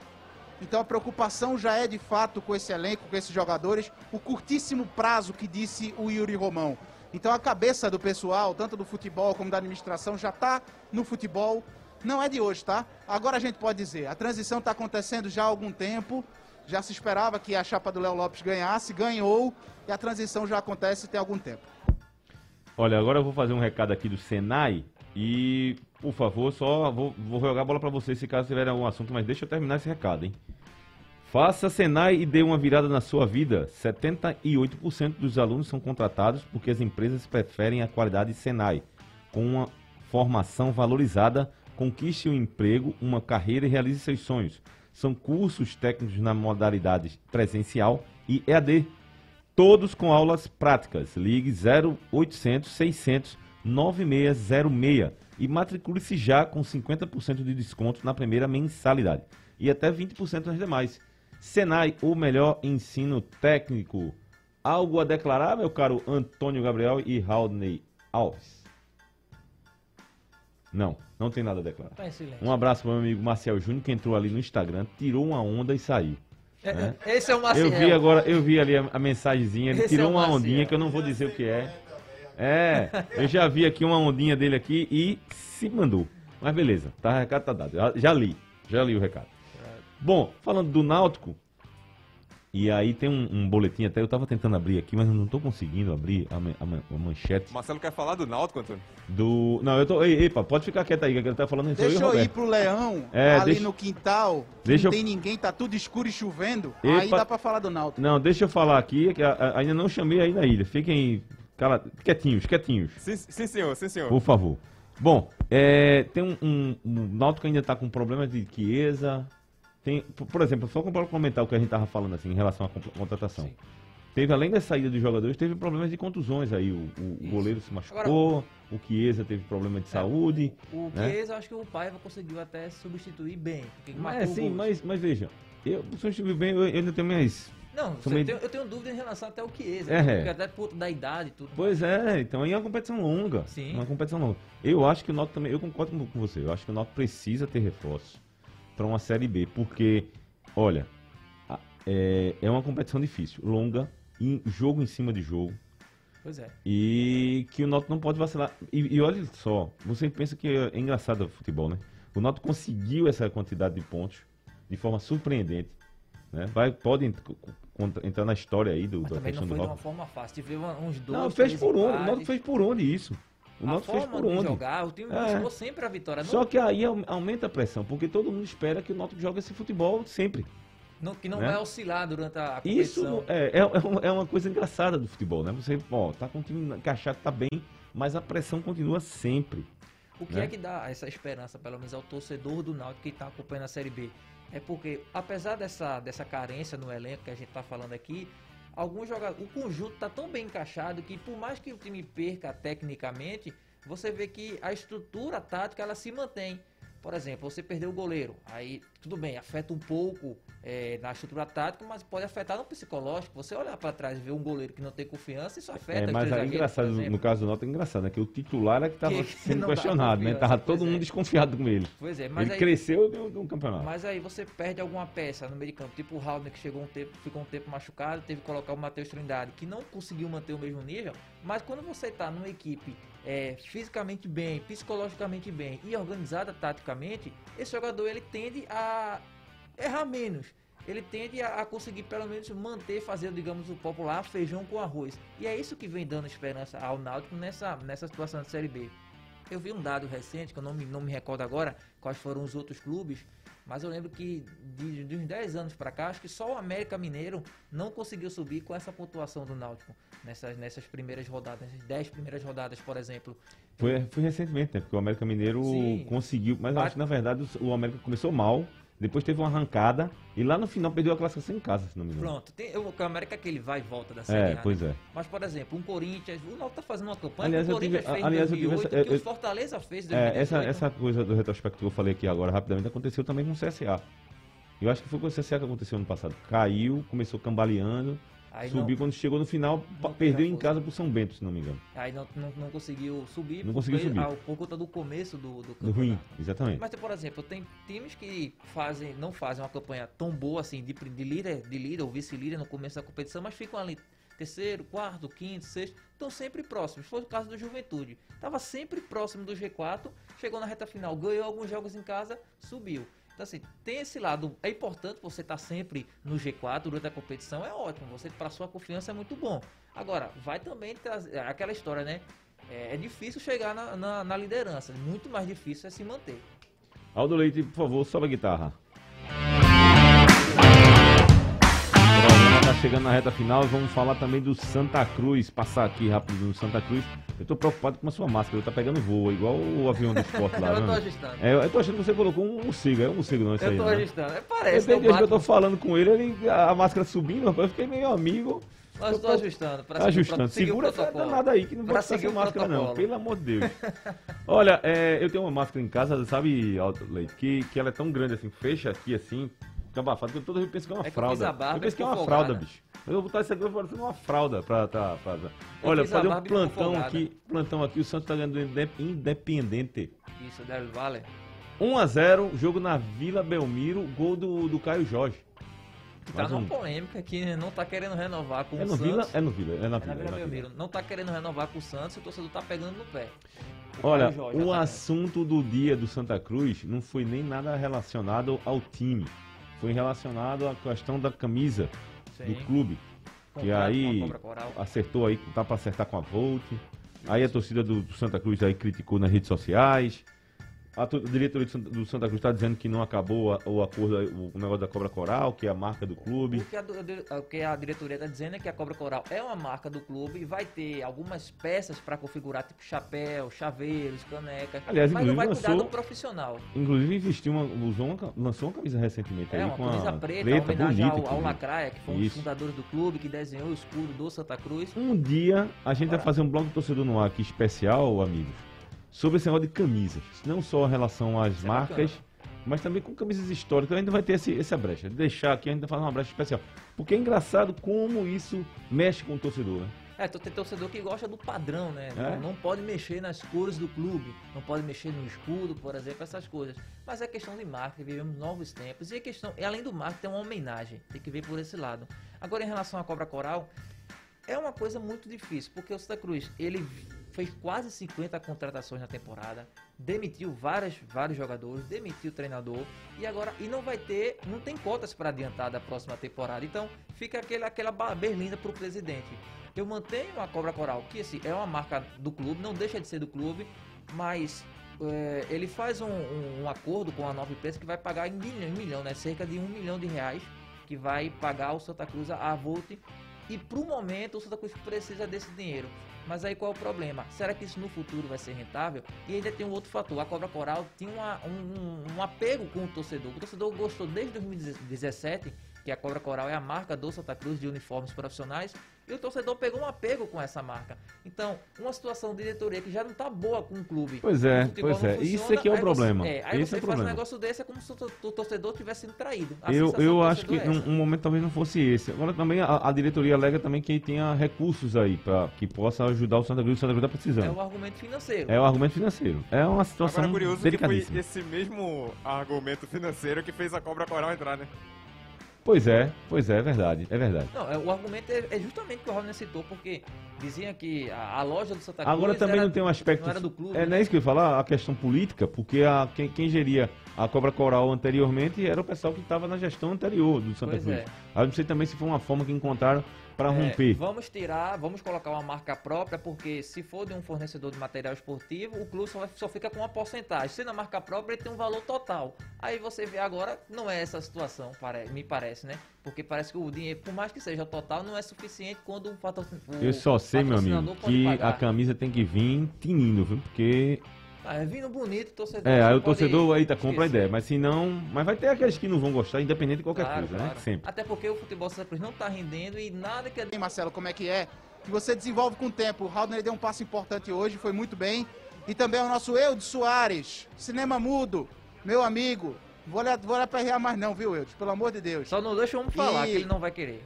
Então a preocupação já é de fato com esse elenco, com esses jogadores, o curtíssimo prazo que disse o Yuri Romão. Então a cabeça do pessoal, tanto do futebol como da administração, já está no futebol. Não é de hoje, tá? Agora a gente pode dizer, a transição está acontecendo já há algum tempo. Já se esperava que a chapa do Léo Lopes ganhasse, ganhou e a transição já acontece tem algum tempo. Olha, agora eu vou fazer um recado aqui do Senai e, por favor, só vou, vou jogar a bola para vocês se caso tiverem algum assunto, mas deixa eu terminar esse recado, hein? Faça Senai e dê uma virada na sua vida. 78% dos alunos são contratados porque as empresas preferem a qualidade Senai. Com uma formação valorizada, conquiste um emprego, uma carreira e realize seus sonhos. São cursos técnicos na modalidade presencial e EAD. Todos com aulas práticas. Ligue 0800 600 9606 e matricule-se já com 50% de desconto na primeira mensalidade e até 20% nas demais. Senai, o melhor ensino técnico. Algo a declarar, meu caro Antônio Gabriel e Raudney Alves? Não, não tem nada a declarar. Tá. Um abraço para meu amigo Marcel Júnior, que entrou ali no Instagram, tirou uma onda e saiu. É, né? Esse é o Maciel. Eu vi agora, eu vi ali a, a mensagenzinha, ele Esse tirou é uma ondinha que eu não vou dizer o que é. É, eu já vi aqui uma ondinha dele aqui e se mandou. Mas beleza, tá, o recado tá dado. Já, já li, já li o recado. Bom, falando do Náutico, e aí tem um, um boletim até, eu tava tentando abrir aqui, mas eu não tô conseguindo abrir a, a a manchete Marcelo quer falar do Náutico, Antônio? do... Não, eu tô... Ei, epa, pode ficar quieto aí, que ele tá falando Deixa eu ir Roberto. pro Leão, É, ali deixa- no quintal, deixa não eu- tem ninguém, tá tudo escuro e chovendo. Epa. Aí dá pra falar do Náutico. Não, deixa eu falar aqui, que a- a- ainda não chamei aí na ilha. Fiquem cala, quietinhos, quietinhos. Sim, sim, senhor, sim, senhor. Por favor. Bom, é, tem um, um, um Náutico ainda está com problema de Chiesa. Tem, por, por exemplo, só para comentar o que a gente estava falando assim em relação à contratação. Teve, além da saída dos jogadores, teve problemas de contusões aí. O, o- o goleiro se machucou, o Chiesa teve problema de saúde. O né? Chiesa, eu acho que o Paiva conseguiu até substituir bem. Mas, sim, mas, mas veja, eu substituí bem, eu, eu ainda tenho minhas. Não, meio- tem- eu tenho dúvida em relação até ao Chiesa. É. Porque até por da idade e tudo. Pois é, então aí é uma competição longa. Sim. Uma competição longa. Eu acho que o Náutico também, eu concordo com, você, eu acho que o Náutico precisa ter reforço para uma Série B, porque, olha, é, é uma competição difícil, longa, em, jogo em cima de jogo, Pois é. e que o Náutico não pode vacilar. E, e olha só, você pensa que é, é engraçado o futebol, né? O Náutico conseguiu essa quantidade de pontos de forma surpreendente, né? Vai, pode entrar na história aí do, Mas da questão não do foi de uma forma fácil. Uma- uns dois. Não, fez por onde? O. Náutico fez por onde isso? O Náutico fez por de onde? jogar, o time É. buscou sempre a vitória. Não, Só que aí au- aumenta a pressão, porque todo mundo espera que o Náutico jogue esse futebol sempre. não- que não né? vai oscilar durante a Isso competição. é, é, é uma- é uma coisa engraçada do futebol, né? Você, ó, tá com o time encaixado, tá bem, mas a pressão continua sempre. O que né? é que dá essa esperança, pelo menos ao torcedor do Náutico que está acompanhando a Série B? É porque, apesar dessa, dessa carência no elenco que a gente está falando aqui, alguns jogadores, o conjunto está tão bem encaixado que, por mais que o time perca tecnicamente, você vê que a estrutura tática ela se mantém. Por exemplo, você perdeu o goleiro, aí tudo bem, afeta um pouco é, na estrutura tática, mas pode afetar no psicológico. Você olhar para trás e ver um goleiro que não tem confiança, isso afeta. É, mas aí zagueiros, engraçado, no caso do Náutico, é engraçado, né? Que o titular é que tava Que sendo questionado, né? Tava todo mundo é. desconfiado com ele. Pois é, mas ele aí- cresceu no, no campeonato. Mas aí você perde alguma peça no meio de campo, tipo o Haldner que chegou um tempo, ficou um tempo machucado, teve que colocar o Matheus Trindade, que não conseguiu manter o mesmo nível, mas quando você tá numa equipe é, fisicamente bem, psicologicamente bem e organizada taticamente, esse jogador ele tende a errar menos. Ele tende a, a conseguir pelo menos manter, fazer, digamos, o popular feijão com arroz. E é isso que vem dando esperança ao Náutico nessa, nessa situação de Série B. Eu vi um dado recente, que eu não me, não me recordo agora quais foram os outros clubes, mas eu lembro que de, de uns 10 anos para cá, acho que só o América Mineiro não conseguiu subir com essa pontuação do Náutico nessas, nessas primeiras rodadas, nessas 10 primeiras rodadas, por exemplo. Foi, foi recentemente, né? Porque o América Mineiro Sim. conseguiu. Mas Bate- acho que na verdade o América começou mal, depois teve uma arrancada e lá no final perdeu a classificação em casa, se não me engano. Pronto, tem, eu, o América é que ele vai e volta da Série É, A, né? pois é. Mas, por exemplo, um Corinthians, o Náutico tá fazendo uma campanha Aliás, que o eu tive- Corinthians fez aliás, eu em tive 2008, essa- eu- o Fortaleza fez em É, 2018. essa, essa coisa do retrospecto que eu falei aqui agora rapidamente aconteceu também com o CSA. Eu acho que foi com o CSA que aconteceu ano passado. Caiu, começou cambaleando, Aí subiu não- quando chegou no final, perdeu em casa pro São Bento, se não me engano. Aí não, não, não conseguiu subir, Não por, conseguiu subir. ah, por conta do começo do, do No ruim, exatamente. Mas, por exemplo, tem times que fazem, não fazem uma campanha tão boa assim, de, de líder, de líder ou vice-líder no começo da competição, mas ficam ali terceiro, quarto, quinto, sexto, estão sempre próximos. Foi o caso do Juventude. Estava sempre próximo do G4, chegou na reta final, ganhou alguns jogos em casa, subiu. Então, assim, tem esse lado. É importante você estar sempre no G4 durante a competição, é ótimo. Você, para sua confiança, é muito bom. Agora, vai também trazer aquela história, né? É, é difícil chegar na, na, na liderança, muito mais difícil é se manter. Aldo Leite, por favor, sobe a guitarra. Chegando na reta final vamos falar também do Santa Cruz. Passar aqui rápido no Santa Cruz. Eu tô preocupado com a sua máscara, tá pegando voo, igual o avião do esporte lá. eu né? tô ajustando. É, eu tô achando que você colocou um morcego, é um morcego não, isso eu aí. tô né? ajustando. É, parece, Eu, né, desde o que eu tô Batman. falando com ele, ele a máscara subindo, rapaz, eu fiquei meio amigo. Mas Tô tô ajustando, pra Tá ajustando. o Segura essa danada aí, que não estar seguir máscara não, protocolo. pelo amor de Deus. Olha, é, eu tenho uma máscara em casa, sabe, Leite, que, que ela é tão grande assim, fecha aqui assim, fica abafado, que eu toda vez penso que é uma É eu fralda. barba eu penso que é uma ficou fralda, folgada. bicho. Eu vou botar isso aqui parecendo uma fralda pra... Pra, Eu Olha, fazer um plantão folgada. aqui, plantão aqui, o Santos tá ganhando do Indep- Independente. Isso, Del Valle. 1x0, jogo na Vila Belmiro, gol do, do Caio Jorge. Tá Mais numa um- polêmica que não tá querendo renovar com É o Santos. Vila? É no Vila, é na É na Vila. Vila é na Belmiro. Não tá querendo renovar com o Santos e o torcedor tá pegando no pé. O Olha, o tá assunto do dia do Santa Cruz não foi nem nada relacionado ao time. Foi relacionado à questão da camisa Sim. do clube. Que Contrato com aí acertou aí, tá para acertar com a Volt. Aí a torcida do, do Santa Cruz aí criticou nas redes sociais. A, to- a diretoria do Santa, Cruz está dizendo que não acabou o acordo, o, negócio da Cobra Coral, que é a marca do clube. O que, a, o que a diretoria está dizendo é que a Cobra Coral é uma marca do clube e vai ter algumas peças para configurar, tipo chapéu, chaveiros, caneca. Aliás, mas não vai cuidar do profissional. Inclusive investiu uma, usou uma, lançou uma camisa recentemente É aí uma com camisa preta, uma homenagem bonita, ao, ao. Lacraia, que foi um dos fundadores do clube, que desenhou o escudo do Santa Cruz. Um dia a gente vai fazer um blog do torcedor no ar aqui especial, amigos, sobre esse negócio de camisas. Não só em relação às Isso é marcas, bacana. mas também com camisas históricas. Ainda vai ter esse, essa brecha. Deixar aqui, ainda fazer uma brecha especial. Porque é engraçado como isso mexe com o torcedor, né? É, tem torcedor que gosta do padrão, né? É? Não, não pode mexer nas cores do clube, não pode mexer no escudo, por exemplo, essas coisas. Mas é questão de marketing, vivemos novos tempos. E, a questão, e além do marketing, tem uma homenagem, tem que ver por esse lado. Agora, em relação à Cobra Coral, é uma coisa muito difícil, porque o Santa Cruz, ele fez quase 50 contratações na temporada, demitiu várias, vários jogadores, demitiu o treinador e agora e não vai ter, não tem cotas para adiantar da próxima temporada. Então, fica aquele, aquela berlinda pro presidente. Eu mantenho a Cobra Coral, que assim, é uma marca do clube, não deixa de ser do clube, mas é, ele faz um, um- um acordo com a Nova Imprensa que vai pagar em milhão, em milhão, né? Cerca de um milhão de reais que vai pagar o Santa Cruz a Volt. E pro momento o Santa Cruz precisa desse dinheiro. Mas aí qual é o problema? Será que isso no futuro vai ser rentável? E ainda tem um outro fator. A Cobra Coral tinha uma- um, um- um apego com o torcedor. O torcedor gostou desde 2017, que a Cobra Coral é a marca do Santa Cruz de uniformes profissionais. E o torcedor pegou um apego com essa marca. Então, uma situação de diretoria que já não tá boa com o clube. Pois é, pois é. Isso funciona, é que é o aí problema. Você, é, aí Esse você é o faz problema. um negócio desse, é como se o to- o torcedor tivesse sido traído. A Eu, eu acho que é num um momento talvez não fosse esse. Agora também a, a diretoria alega também que tenha recursos aí para que possa ajudar o Santa Cruz. O Santa Cruz está É precisando. o argumento financeiro. É o argumento financeiro. É uma situação Agora, curioso que foi esse mesmo argumento financeiro que fez a Cobra Coral entrar, né? Pois é, pois é, é verdade, é verdade. Não, é, o argumento é, é justamente o que o Rodney citou, porque diziam que a, a loja do Santa Cruz. Agora também era- não tem um aspecto. Era do clube. é, né? não é isso que eu ia falar, a questão política, porque a, quem, quem geria a Cobra Coral anteriormente era o pessoal que estava na gestão anterior do Santa Pois Cruz. é. Aí eu não sei também se foi uma forma que encontraram para É, romper. vamos tirar, vamos colocar uma marca própria, porque se for de um fornecedor de material esportivo, o clube só, só fica com uma porcentagem. Sendo a marca própria, ele tem um valor total. Aí você vê agora, não é essa a situação, me parece, né? Porque parece que o dinheiro, por mais que seja total, não é suficiente quando um o Eu só sei, meu amigo, que pagar. a camisa tem que vir tinindo, viu? Porque. Ah, é vindo bonito, o torcedor. É, aí o torcedor aí tá, compra a ideia. Mas se não. Mas vai ter aqueles que não vão gostar, independente de qualquer Claro, coisa, claro. né? Sempre. Até porque o futebol Santa Cruz não tá rendendo e nada que Bem, Marcelo, como é que é? Que você desenvolve com o tempo. O Haldner deu um passo importante hoje, foi muito bem. E também o nosso Eudes Soares, cinema mudo, meu amigo. Vou olhar, vou olhar pra errar mais não, viu, Eudes? Pelo amor de Deus. Só não deixa o homem falar, E- que ele não vai querer.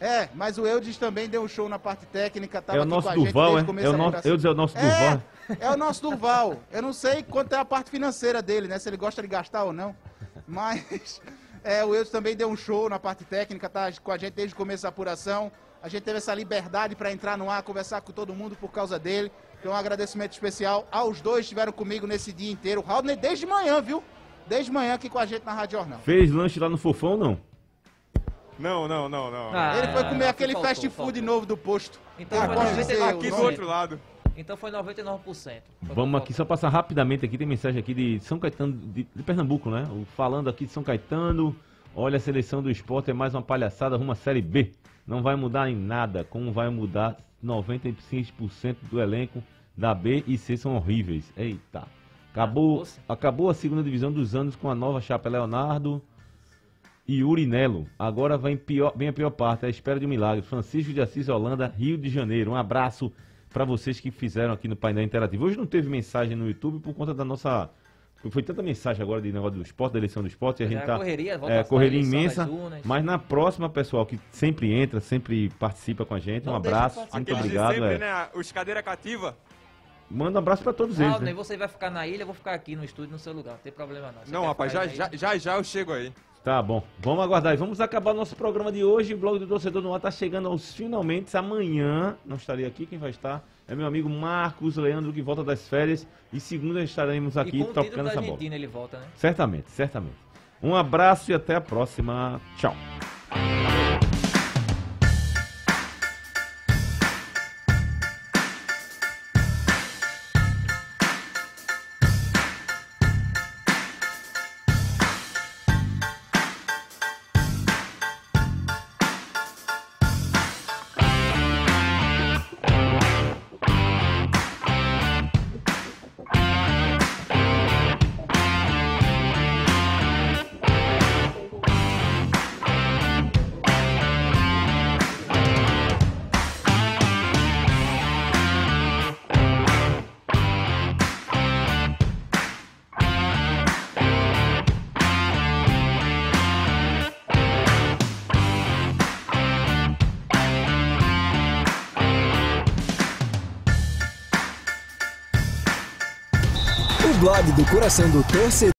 É, mas o Eudes também deu um show na parte técnica, tava É o aqui nosso com a gente Durval, desde é? o começo É o da nosso. Eudes é o nosso É, Durval. É o nosso Durval. Eu não sei quanto é a parte financeira dele, né? Se ele gosta de gastar ou não. Mas É, o Eudes também deu um show na parte técnica, tá com a gente desde o começo da apuração. A gente teve essa liberdade para entrar no ar, conversar com todo mundo por causa dele. Então, um agradecimento especial aos dois que estiveram comigo nesse dia inteiro. O Raul desde manhã, viu? Desde manhã aqui com a gente na Rádio Jornal. Fez lanche lá no Fofão, não? Não, não, não, não. Ah, Ele foi comer não, aquele faltou, fast food novo do posto. Então Ah, foi pode dizer 99%. o Aqui do outro lado. Então foi 99%. Vamos aqui só passar rapidamente aqui, tem mensagem aqui de São Caetano, de, de Pernambuco, né? O- Falando aqui de São Caetano, olha a seleção do esporte é mais uma palhaçada, rumo à Série B. Não vai mudar em nada, como vai mudar 96% do elenco da B e C são horríveis. Eita. Acabou, acabou a segunda divisão dos anos com a nova chapa Leonardo e Urinelo. Agora vem, pior, vem a pior parte, a espera de um milagre. Francisco de Assis, Holanda, Rio de Janeiro. Um abraço para vocês que fizeram aqui no painel interativo. Hoje não teve mensagem no YouTube por conta da nossa. Foi tanta mensagem agora de negócio do esporte, da eleição do esporte, e a É, gente a tá. correria, é, correria eleição imensa. urnas. Mas na próxima, pessoal, que sempre entra, sempre participa com a gente, um Não de abraço, muito obrigado. sempre, é. né? Os cadeira cativa. Manda um abraço para todos eles. Raulney, Né? você vai ficar na ilha, eu vou ficar aqui no estúdio, no seu lugar. Não tem problema não. Você Não, rapaz, já, já, já já eu chego aí. Tá bom, vamos aguardar. E vamos acabar o nosso programa de hoje. O blog do torcedor no ar tá chegando aos finalmente. Amanhã não estarei aqui, quem vai estar é meu amigo Marcos Leandro, que volta das férias. E segunda estaremos E aqui com título tocando essa bola. Ele volta, né? Certamente, certamente. Um abraço e até a próxima. Tchau. O blog do coração do torcedor.